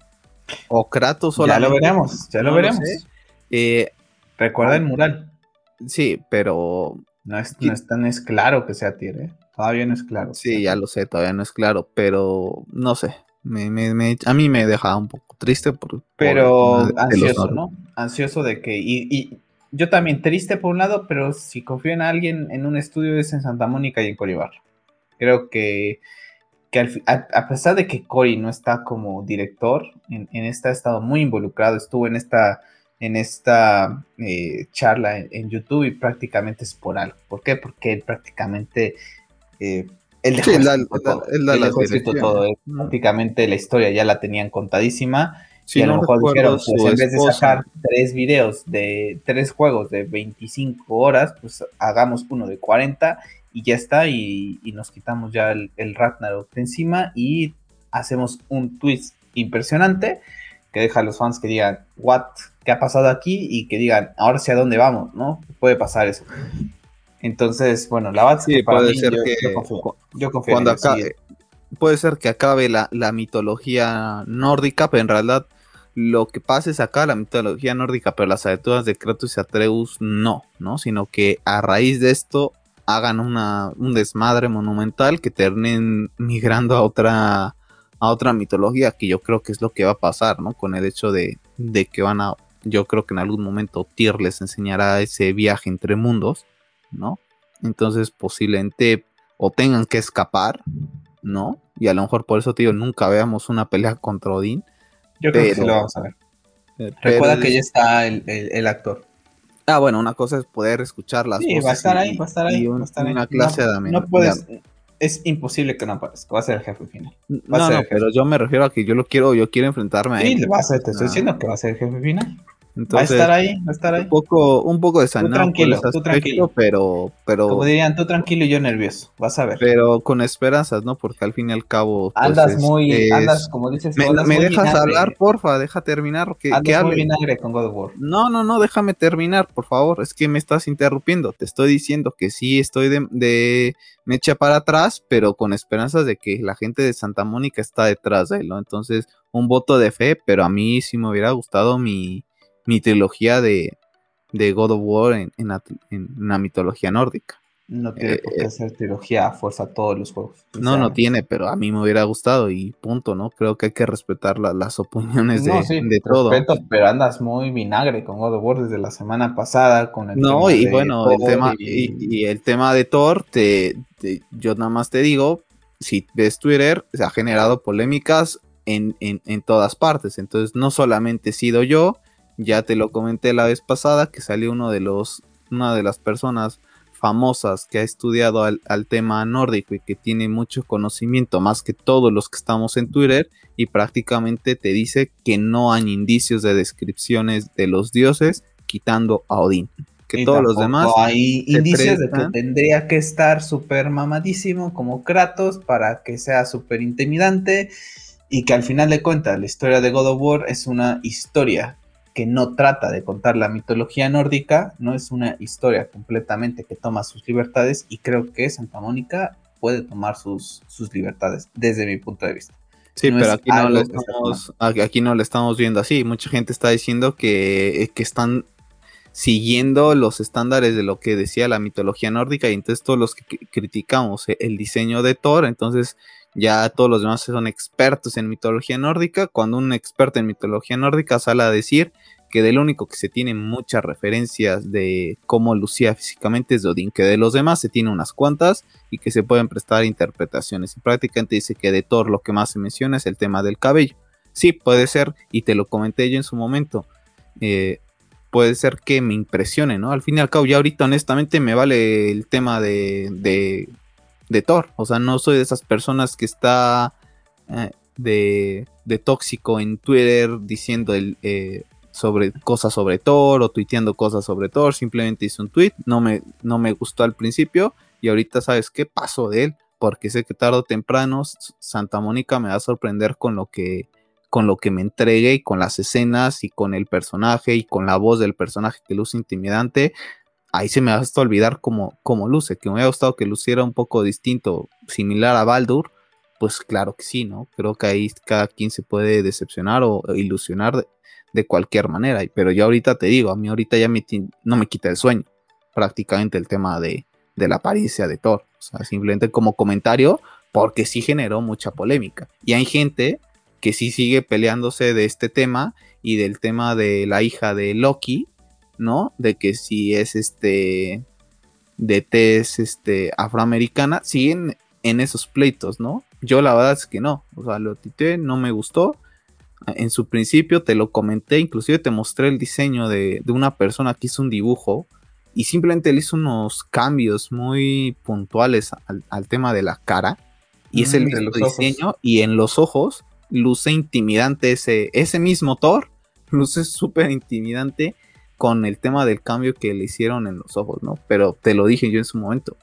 o Kratos solamente. Ya lo veremos, ya lo veremos. Eh, Recuerda el mural. Sí, pero. No es, no es tan es claro que sea Tier, ¿eh? Todavía no es claro. Sí, ya lo sé, todavía no es claro, pero no sé. a mí me deja un poco triste por... Pero ansioso, ¿no? Ansioso de que... Y, yo también triste por un lado, pero si confío en alguien en un estudio es en Santa Mónica y en Coribar. Creo que, a, pesar de que Cory no está como director, en, esta ha estado muy involucrado, estuvo en esta en esta eh, charla en, en, YouTube y prácticamente es por algo. ¿Por qué? Porque él prácticamente eh, él dejó todo. Prácticamente la historia ya la tenían contadísima. y a lo mejor dijeron, pues en vez de sacar tres videos de tres juegos de 25 horas, pues hagamos uno de 40 y ya está. Y, nos quitamos ya el, el Ragnarok de encima y hacemos un twist impresionante que deja a los fans que digan, ¿what? ¿Qué ha pasado aquí? Y que digan, ahora sí a dónde vamos, ¿no? Puede pasar eso. Entonces, bueno, la verdad sí, puede ser que yo confío, cuando acabe, puede ser que acabe la, mitología nórdica, pero en realidad lo que pasa es acá la mitología nórdica, pero las aventuras de Kratos y Atreus no, ¿no? Sino que a raíz de esto hagan una, un desmadre monumental que terminen migrando a otra a otra mitología que yo creo que es lo que va a pasar, ¿no? Con el hecho de, de que van a, yo creo que en algún momento Tyr les enseñará ese viaje entre mundos ¿no? Entonces posiblemente o tengan que escapar, ¿no? Y a lo mejor por eso, tío, nunca veamos una pelea contra Odín. Yo creo que sí lo vamos a ver. Eh, Recuerda que ya está el, actor. Ah, bueno, una cosa es poder escuchar las sí, va a estar ahí, va a estar ahí. va a estar una clase de de No puedes, es imposible que no aparezca. Va a ser el jefe final. no, no, pero yo me refiero a que yo lo quiero, yo quiero enfrentarme a él. Sí, va a ser, te estoy diciendo que va a ser el jefe final va a estar ahí, va a estar ahí. Un poco, un poco desanimado. Tú tranquilo, tú tranquilo. Pero, pero. Como dirían, tú tranquilo y yo nervioso. Vas a ver. Pero con esperanzas, ¿no? Porque al fin y al cabo. Pues, andas muy, andas, como dices, me, me dejas hablar, porfa, deja terminar. Que, andas que muy vinagre con God of War. No, no, no, déjame terminar, por favor. Es que me estás interrumpiendo. Te estoy diciendo que sí estoy de, de me echa para atrás, pero con esperanzas de que la gente de Santa Mónica está detrás de él, ¿no? Entonces, un voto de fe, pero a mí sí me hubiera gustado mi mi trilogía de, de God of War en, en, la mitología nórdica. No tiene por qué eh, ser trilogía a fuerza todos los juegos. no, no tiene, pero a mí me hubiera gustado y punto, ¿no? Creo que hay que respetar las opiniones de, de todo. Respeto, pero andas muy vinagre con God of War desde la semana pasada con el No, y bueno, el tema, y... el tema de Thor, te, yo nada más te digo, si ves Twitter, se ha generado polémicas en, en, en todas partes. Entonces, no solamente he sido yo, ya te lo comenté la vez pasada que salió uno de los, una de las personas famosas que ha estudiado al, tema nórdico y que tiene mucho conocimiento más que todos los que estamos en Twitter y prácticamente te dice que no hay indicios de descripciones de los dioses quitando a Odín. Que todos los demás. Hay indicios de que tendría que estar súper mamadísimo como Kratos para que sea súper intimidante y que al final de cuentas la historia de God of War es una historia que no trata de contar la mitología nórdica, no es una historia completamente que toma sus libertades y creo que Santa Mónica puede tomar sus, sus libertades desde mi punto de vista. Sí, pero aquí no, lo estamos, aquí no lo estamos viendo así. Mucha gente está diciendo que, que están siguiendo los estándares de lo que decía la mitología nórdica y entonces todos los que criticamos eh, el diseño de Thor, entonces ya todos los demás son expertos en mitología nórdica. Cuando un experto en mitología nórdica sale a decir que del único que se tiene muchas referencias de cómo lucía físicamente es de Odín, que de los demás se tiene unas cuantas y que se pueden prestar interpretaciones. Y prácticamente dice que de Thor lo que más se menciona es el tema del cabello. Sí, puede ser, y te lo comenté yo en su momento. Eh, puede ser que me impresione, ¿no? Al fin y al cabo, ya ahorita honestamente me vale el tema de, de Thor. O sea, no soy de esas personas que está eh, de, de, tóxico en Twitter diciendo el, eh, sobre cosas sobre Thor o tuiteando cosas sobre Thor. Simplemente hice un tweet, no me, no me gustó al principio y ahorita sabes qué pasó de él. Porque sé que tarde o temprano Santa Mónica me va a sorprender con lo que con lo que me entregue y con las escenas y con el personaje y con la voz del personaje que luce intimidante ahí se me va a olvidar cómo, cómo luce, que me hubiera gustado que luciera un poco distinto, similar a Baldur, pues claro que sí, ¿no? Creo que ahí cada quien se puede decepcionar o ilusionar de, cualquier manera, pero yo ahorita te digo, a mí ahorita ya no me quita el sueño, prácticamente el tema de, de la apariencia de Thor, o sea, simplemente como comentario, porque sí generó mucha polémica, y hay gente que sí sigue peleándose de este tema y del tema de la hija de Loki, ¿no? De que si es este de tez este afroamericana, siguen en esos pleitos, ¿no? Yo la verdad es que no, o sea, lo tité, no me gustó. En su principio te lo comenté, inclusive te mostré el diseño de, una persona que hizo un dibujo y simplemente le hizo unos cambios muy puntuales al, tema de la cara y es el mm, mismo diseño y en los ojos luce intimidante ese, ese mismo Thor, luce súper intimidante con el tema del cambio que le hicieron en los ojos, ¿no? Pero te lo dije yo en su momento,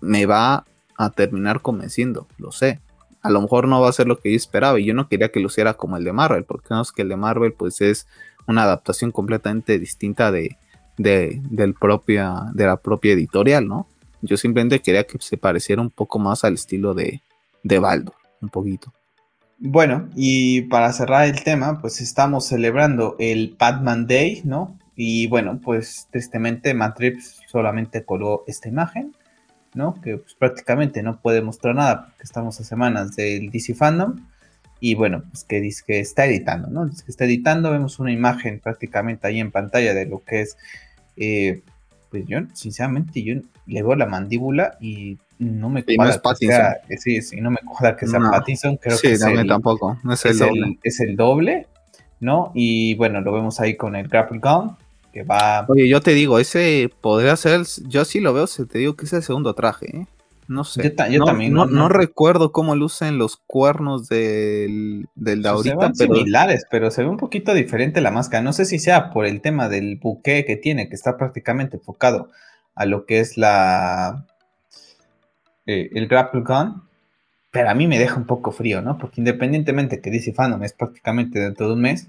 me va a terminar convenciendo, lo sé. A lo mejor no va a ser lo que yo esperaba y yo no quería que lo hiciera como el de Marvel, porque no es que el de Marvel pues es una adaptación completamente distinta de, de, del propia, de la propia editorial, ¿no? Yo simplemente quería que se pareciera un poco más al estilo de, de Baldo, un poquito. Bueno, y para cerrar el tema, pues estamos celebrando el Batman Day, ¿no? Y bueno, pues tristemente Matrix solamente coló esta imagen, ¿no? Que pues, prácticamente no puede mostrar nada porque estamos a semanas del DC Fandom. Y bueno, pues que dice que está editando, ¿no? Dice que está editando, vemos una imagen prácticamente ahí en pantalla de lo que es, eh, pues yo, sinceramente, yo le veo la mandíbula y no me cuadra que sea, sí, sí, no me cuadra que sea Pattinson, creo que es el, tampoco, es, el, doble. es el doble ¿no? Y bueno, lo vemos ahí con el Grapple Gun, que va... Oye, yo te digo, ese podría ser, yo sí lo veo, se te digo que es el segundo traje, ¿eh? No sé. Yo, no, también. No, recuerdo cómo lucen los cuernos del, del de ahorita. pero... similares, pero se ve un poquito diferente la máscara. No sé si sea por el tema del buque que tiene, que está prácticamente enfocado a lo que es la eh, el grapple gun. Pero a mí me deja un poco frío, ¿no? Porque independientemente que DC Fandom es prácticamente dentro de un mes,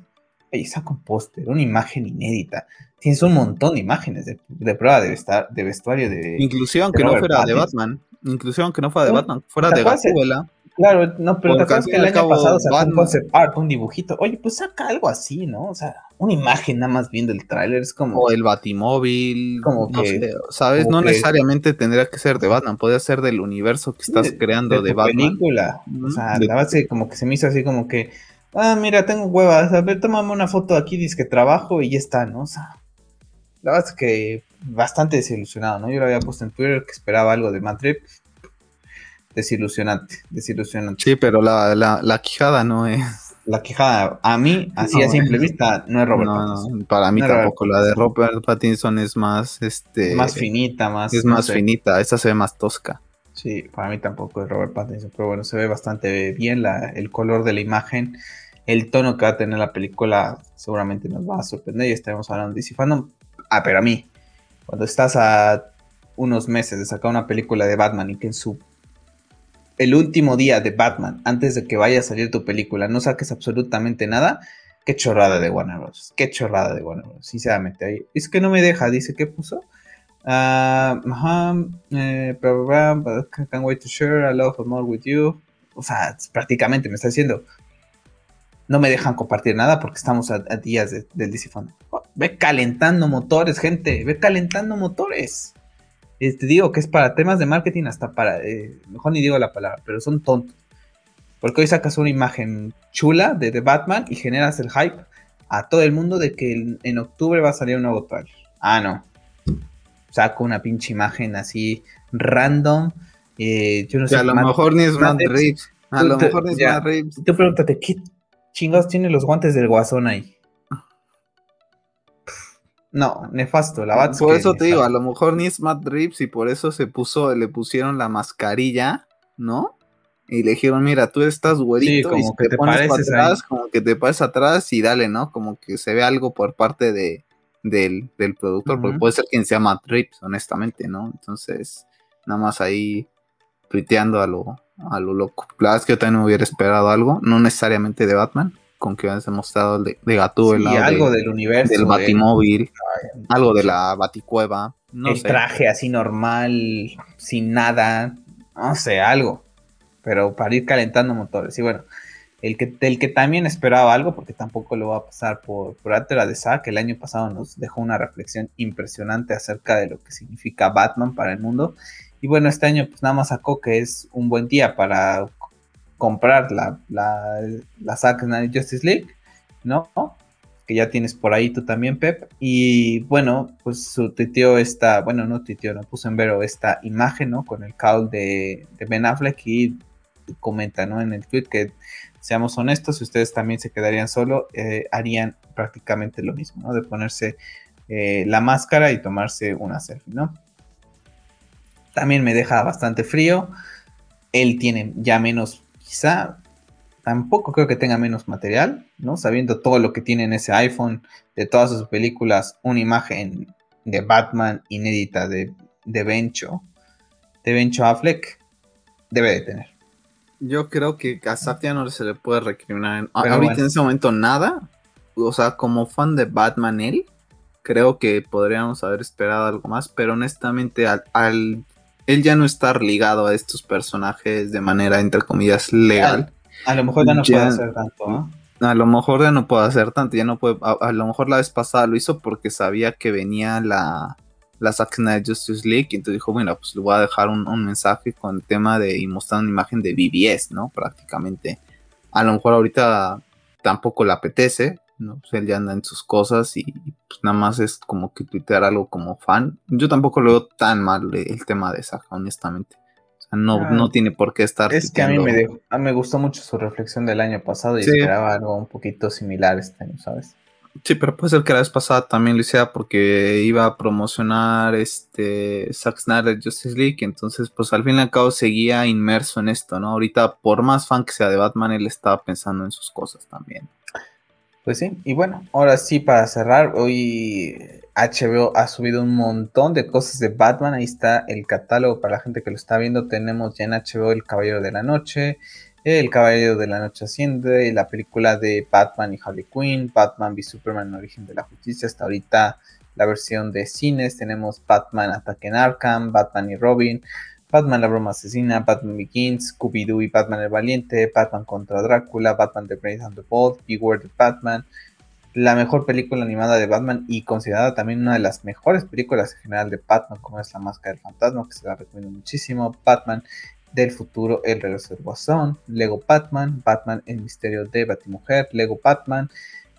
ahí saca un póster, una imagen inédita. Tienes un montón de imágenes de, prueba de, de, vestuario de. Inclusive aunque no fuera de Batman. Inclusive aunque no fuera de Batman, fuera de Gatúbela. Claro, no, pero te acuerdas que el año pasado sacó un concept art, un dibujito. Oye, pues saca algo así, ¿no? O sea, una imagen nada más viendo el tráiler es como. O el Batimóvil. Como que. ¿Sabes? no necesariamente tendría que ser de Batman, podría ser del universo que estás creando de, Batman. película. O sea, la base como que se me hizo así como que. Ah, mira, tengo huevas. A ver, tómame una foto aquí, dice que trabajo y ya está, ¿no? O sea, la verdad es que bastante desilusionado, ¿no? Yo lo había puesto en Twitter que esperaba algo de Madrid desilusionante, desilusionante. Sí, pero la, la, quijada no es. La quijada, a mí, así a simple vista, no es Robert Pattinson. para mí tampoco. La de Robert Pattinson es más, este. Más finita, más. Es más finita, esta se ve más tosca. Sí, para mí tampoco es Robert Pattinson, pero bueno, se ve bastante bien la, el color de la imagen, el tono que va a tener la película seguramente nos va a sorprender y estaremos hablando de DC Fandom. Ah, pero a mí, cuando estás a unos meses de sacar una película de Batman y que en su el último día de Batman, antes de que vaya a salir tu película, no saques absolutamente nada, qué chorrada de Warner Bros. Qué chorrada de Warner Bros. Sinceramente, ahí. Es que no me deja, dice, ¿qué puso? Uh, uh, can't wait to share a love more with you. O sea, prácticamente me está diciendo, no me dejan compartir nada porque estamos a, días del DC ve calentando motores, gente, ve calentando motores te digo que es para temas de marketing, hasta para, eh, mejor ni digo la palabra, pero son tontos. Porque hoy sacas una imagen chula de, Batman y generas el hype a todo el mundo de que en, octubre va a salir un nuevo trailer. Ah, no. Saco una pinche imagen así random. Eh, yo no sé. a lo mejor ni es Matt Reeves. A lo mejor ni es Matt Reeves. Tú pregúntate, ¿qué chingados tiene los guantes del guasón ahí? No, nefasto, la. Por eso te digo, a lo mejor ni es Matt Reeves y por eso se puso, le pusieron la mascarilla, ¿no? Y le dijeron, mira, tú estás güerito como y que te, pones para atrás, como que te pares atrás y dale, ¿no? Como que se ve algo por parte de, del, productor, porque puede ser quien sea Matt honestamente, ¿no? Entonces, nada más ahí tuiteando a lo, a lo loco. La verdad es que yo también me hubiera esperado algo, no necesariamente de Batman, con que has demostrado de, de Gatúbela. algo del universo. Del Batimóvil, algo de la Baticueva. No el traje así normal, sin nada, no sé, algo. Pero para ir calentando motores. Y bueno, el que, el que también esperaba algo, porque tampoco lo va a pasar por, por la de Zack, el año pasado nos dejó una reflexión impresionante acerca de lo que significa Batman para el mundo. Y bueno, este año pues nada más sacó que es un buen día para comprar la, la, la Zack Justice League, ¿no? Que ya tienes por ahí tú también, Pep. Y bueno, pues su tuiteó esta, bueno, no tuiteó, no puso en vero esta imagen, ¿no? Con el call de, Ben Affleck y comenta, ¿no? En el tweet que, seamos honestos, si ustedes también se quedarían solo, eh, harían prácticamente lo mismo, ¿no? De ponerse eh, la máscara y tomarse una selfie, ¿no? También me deja bastante frío. Él tiene ya menos quizá tampoco creo que tenga menos material, ¿no? Sabiendo todo lo que tiene en ese iPhone, de todas sus películas, una imagen de Batman inédita de, de Bencho, de Bencho Affleck, debe de tener. Yo creo que a Satya no se le puede recriminar ahorita en ese momento nada. O sea, como fan de Batman él, creo que podríamos haber esperado algo más, pero honestamente al él ya no estar ligado a estos personajes de manera, entre comillas, legal. A, lo mejor ya no puede hacer tanto, ¿no? A lo mejor ya no puede hacer tanto, ya no puede, a, lo mejor la vez pasada lo hizo porque sabía que venía la, la Zack Justice League y entonces dijo, bueno, pues le voy a dejar un, mensaje con el tema de y mostrar una imagen de BBS, ¿no? Prácticamente. A lo mejor ahorita tampoco le apetece, ¿no? Pues él ya anda en sus cosas y pues nada más es como que tuitear algo como fan. Yo tampoco lo veo tan mal el tema de Saga, honestamente. No, Ah, no tiene por qué estar. Es que a mí me, dejó- a- me gustó mucho su reflexión del año pasado y Sí. esperaba algo un poquito similar este año, ¿sabes? Sí, pero puede ser que la vez pasada también lo hiciera porque iba a promocionar este Zack Snyder Justice League, entonces pues al fin y al cabo seguía inmerso en esto, ¿no? Ahorita por más fan que sea de Batman, él estaba pensando en sus cosas también. Pues sí, y bueno, ahora sí para cerrar, hoy HBO ha subido un montón de cosas de Batman, ahí está el catálogo para la gente que lo está viendo, tenemos ya en HBO El Caballero de la Noche, El Caballero de la Noche Asciende, la película de Batman y Harley Quinn, Batman v Superman Origen de la Justicia, hasta ahorita la versión de cines, tenemos Batman Ataque en Arkham, Batman y Robin, Batman la broma asesina, Batman Begins, Scooby-Doo y Batman el Valiente, Batman contra Drácula, Batman The Brave and the Bold, Beware the Batman, la mejor película animada de Batman y considerada también una de las mejores películas en general de Batman, como es La Máscara del Fantasma, que se la recomiendo muchísimo, Batman del futuro, El regreso del Guasón, Lego Batman, Batman el misterio de Batimujer, Lego Batman,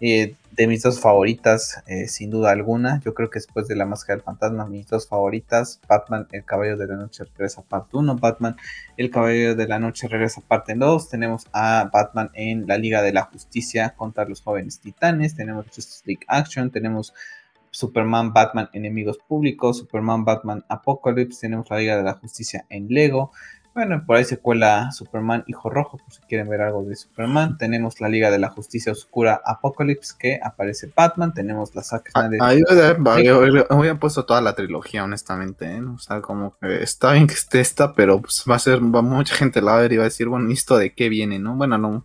eh, de mis dos favoritas, eh, sin duda alguna. Yo creo que después de La Máscara del Fantasma, mis dos favoritas, Batman, El Caballero de la Noche regresa parte 1, Batman, El Caballero de la Noche regresa parte 2, tenemos a Batman en la Liga de la Justicia contra los jóvenes titanes, tenemos Justice League Action, tenemos Superman, Batman, Enemigos Públicos, Superman, Batman, Apocalypse, tenemos la Liga de la Justicia en Lego, bueno, por ahí se cuela Superman Hijo Rojo, por si quieren ver algo de Superman. Tenemos la Liga de la Justicia Oscura Apocalypse, que aparece Batman. Tenemos la Zack Ah, Snyder. Ahí hubieran puesto toda la trilogía, honestamente, ¿eh? O sea, como que está bien que esté esta, pero pues va a ser, va, mucha gente la va a ver y va a decir, bueno, ¿esto de qué viene, no? Bueno, no.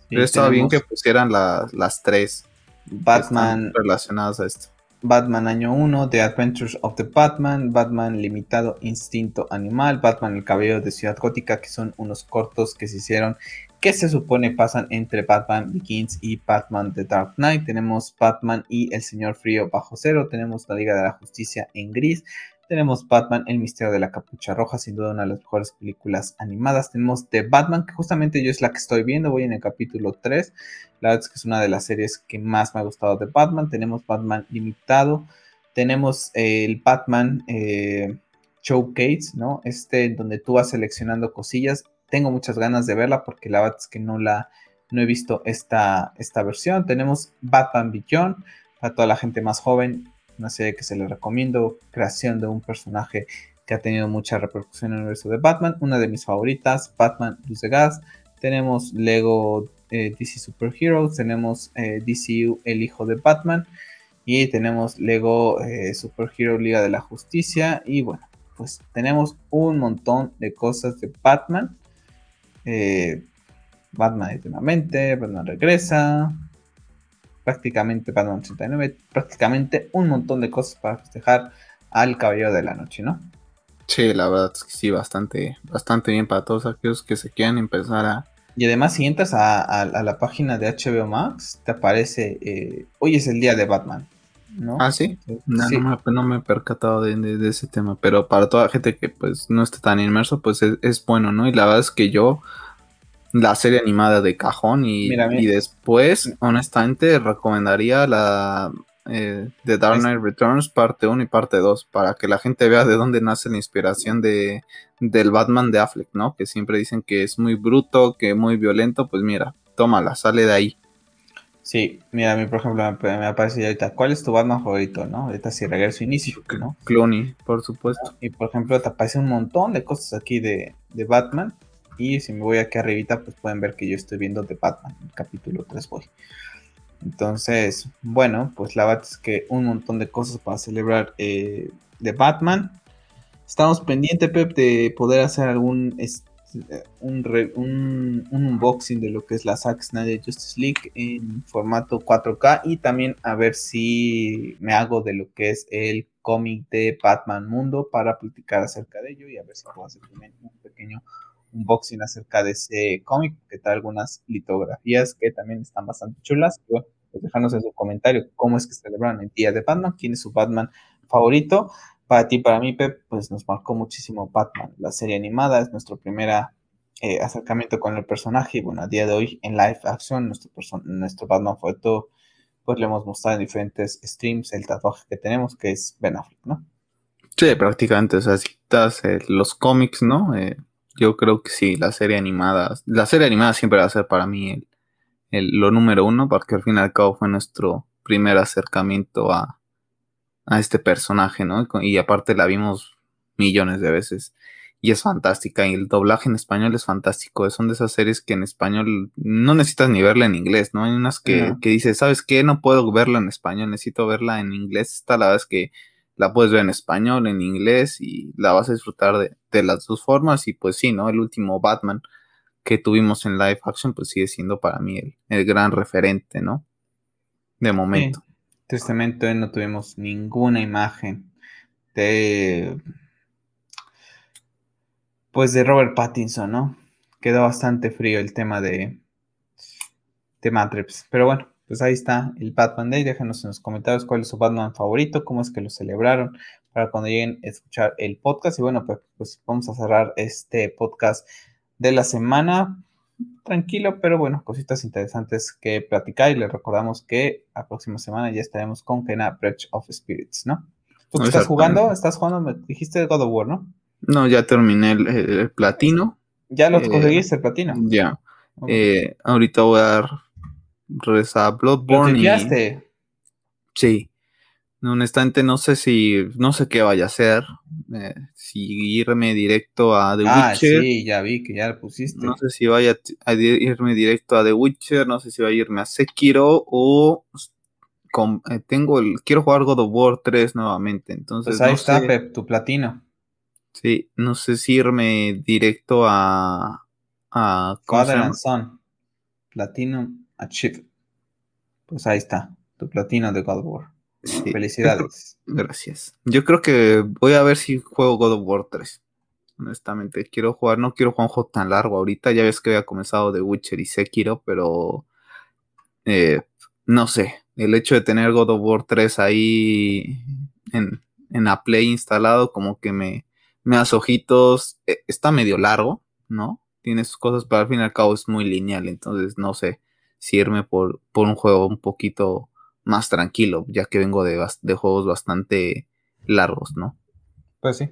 Sí, Pero estaba bien que pusieran la- las tres Batman, relacionadas a esto. Batman Año 1, The Adventures of the Batman, Batman Limitado Instinto Animal, Batman El Caballero de Ciudad Gótica, que son unos cortos que se hicieron que se supone pasan entre Batman Begins y Batman The Dark Knight. Tenemos Batman y El Señor Frío bajo cero, tenemos la Liga de la Justicia en gris, tenemos Batman El Misterio de la Capucha Roja, sin duda una de las mejores películas animadas. Tenemos The Batman, que justamente yo es la que estoy viendo, voy en el capítulo 3. La verdad es que es una de las series que más me ha gustado de Batman. Tenemos Batman Limitado, tenemos eh, el Batman eh, Showcase, ¿no? Este donde tú vas seleccionando cosillas. Tengo muchas ganas de verla porque la verdad es que no la no he visto esta, esta versión. Tenemos Batman Beyond para toda la gente más joven, una serie que se les recomiendo, creación de un personaje que ha tenido mucha repercusión en el universo de Batman, una de mis favoritas, Batman Luz de Gas. Tenemos Lego eh, DC Super Heroes, tenemos eh, DCU El Hijo de Batman y tenemos Lego eh, Super Hero Liga de la Justicia y bueno, pues tenemos un montón de cosas de Batman. Eh, Batman eternamente, Batman regresa, prácticamente Batman 89, prácticamente un montón de cosas para festejar al Caballero de la Noche, ¿no? Sí, la verdad es que sí, bastante, bastante bien para todos aquellos que se quieran empezar a. Y además, si entras a, a- a la página de HBO Max, te aparece, eh, hoy es el día de Batman, ¿no? Ah, sí. No, Sí. no me, no me he percatado de, de- de ese tema, pero para toda la gente que pues no esté tan inmerso, pues es, es bueno, ¿no? Y la verdad es que yo, la serie animada de cajón y, Mira, y después, honestamente, recomendaría la eh, The Dark Es- Knight Returns parte 1 y parte 2, para que la gente vea de dónde nace la inspiración de, del Batman de Affleck, ¿no? Que siempre dicen que es muy bruto, que muy violento, pues mira, tómala, sale de ahí. Sí, mira, a mí, por ejemplo, me, me aparece ya ahorita, ¿cuál es tu Batman favorito, no? Ahorita si regreso inicio, ¿no? Clooney, por supuesto. Y por ejemplo, te aparece un montón de cosas aquí de, de Batman. Y si me voy aquí arribita, pues pueden ver que yo estoy viendo de Batman, el capítulo 3 voy. Entonces, bueno, pues la verdad es que un montón de cosas para celebrar eh, de Batman. Estamos pendientes, Pep, de poder hacer algún este, un, un- un unboxing de lo que es la Zack Snyder Justice League en formato 4K y también a ver si me hago de lo que es el cómic de Batman Mundo para platicar acerca de ello y a ver si puedo hacer también un pequeño unboxing acerca de ese cómic que trae algunas litografías que también están bastante chulas. Y bueno, pues dejarnos en su comentario cómo es que celebran el día de Batman, quién es su Batman favorito. Para ti, para mí, Pep, pues nos marcó muchísimo Batman. La serie animada es nuestro primer acercamiento con el personaje. Y bueno, a día de hoy en live action, nuestro, nuestro Batman favorito, pues le hemos mostrado en diferentes streams el tatuaje que tenemos, que es Ben Affleck, ¿no? Sí, prácticamente, o sea, si quitas eh, los cómics, ¿no? Eh, yo creo que sí, la serie animada, la serie animada siempre va a ser para mí el, lo número uno, porque al fin y al cabo fue nuestro primer acercamiento a, a este personaje, ¿no? Y aparte la vimos millones de veces. Y es fantástica. Y el doblaje en español es fantástico. Son de esas series que en español no necesitas ni verla en inglés, ¿no? Hay unas que, que dices, ¿sabes qué? No puedo verla en español, necesito verla en inglés. Esta la verdad es que la puedes ver en español, en inglés y la vas a disfrutar de, de las dos formas. Y pues sí, ¿no? El último Batman que tuvimos en live action, pues sigue siendo para mí el, el gran referente, ¿no? De momento. Tristemente no tuvimos ninguna imagen de pues de Robert Pattinson, ¿no? Quedó bastante frío el tema de de Matrix, pero bueno, pues ahí está el Batman Day. Déjenos en los comentarios cuál es su Batman favorito, cómo es que lo celebraron para cuando lleguen a escuchar el podcast. Y bueno, pues, pues vamos a cerrar este podcast de la semana tranquilo, pero bueno, cositas interesantes que platicar y les recordamos que la próxima semana ya estaremos con Kena Breach of Spirits, ¿no? ¿Tú estás jugando? ¿Estás jugando? Me dijiste God of War, ¿no? No, ya terminé el, platino. ¿Ya lo eh, conseguiste el platino? Ya. Eh, ahorita voy a dar reza Bloodborne. ¿Lo Sí honestamente no sé si, no sé qué vaya a hacer. Eh, si irme directo a The ah, Witcher. Sí, ya vi que ya lo pusiste. No sé si vaya a irme directo a The Witcher, no sé si va a irme a Sekiro o eh, tengo el, quiero jugar God of War 3 nuevamente. Entonces, pues ahí está, tu platino. Sí, no sé si irme directo a. a Father and Son. Platinum Achieve. Pues ahí está, tu platino de God of War. Felicidades. Gracias. Yo creo que voy a ver si juego God of War 3. Honestamente, quiero jugar, no quiero jugar un juego tan largo ahorita. Ya ves que había comenzado The Witcher y Sekiro, pero eh, no sé. El hecho de tener God of War 3 ahí en, en la Play instalado, como que me, me hace ojitos. Eh, está medio largo, ¿no? Tiene sus cosas, pero al fin y al cabo es muy lineal. Entonces, no sé si irme por, por un juego un poquito más tranquilo, ya que vengo de, de juegos bastante largos, ¿no? Pues sí.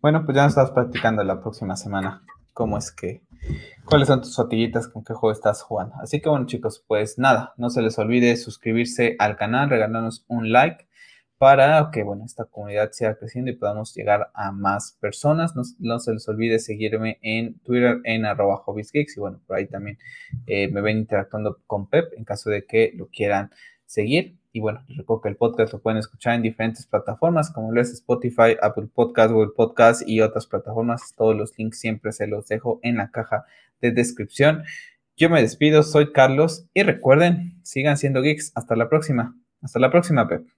Bueno, pues ya nos estás practicando la próxima semana. ¿Cómo es que? ¿Cuáles son tus sotillitas? ¿Con qué juego estás jugando? Así que bueno, chicos, pues nada, no se les olvide suscribirse al canal, regalarnos un like para que, bueno, esta comunidad siga creciendo y podamos llegar a más personas. No, se les olvide seguirme en Twitter en arroba hobbiesgeeks y bueno, por ahí también eh, me ven interactuando con Pep en caso de que lo quieran seguir. Y bueno, les recuerdo que el podcast lo pueden escuchar en diferentes plataformas como lo es Spotify, Apple Podcast, Google Podcast y otras plataformas. Todos los links siempre se los dejo en la caja de descripción. Yo me despido, soy Carlos y recuerden, sigan siendo geeks. Hasta la próxima. Hasta la próxima, Pep.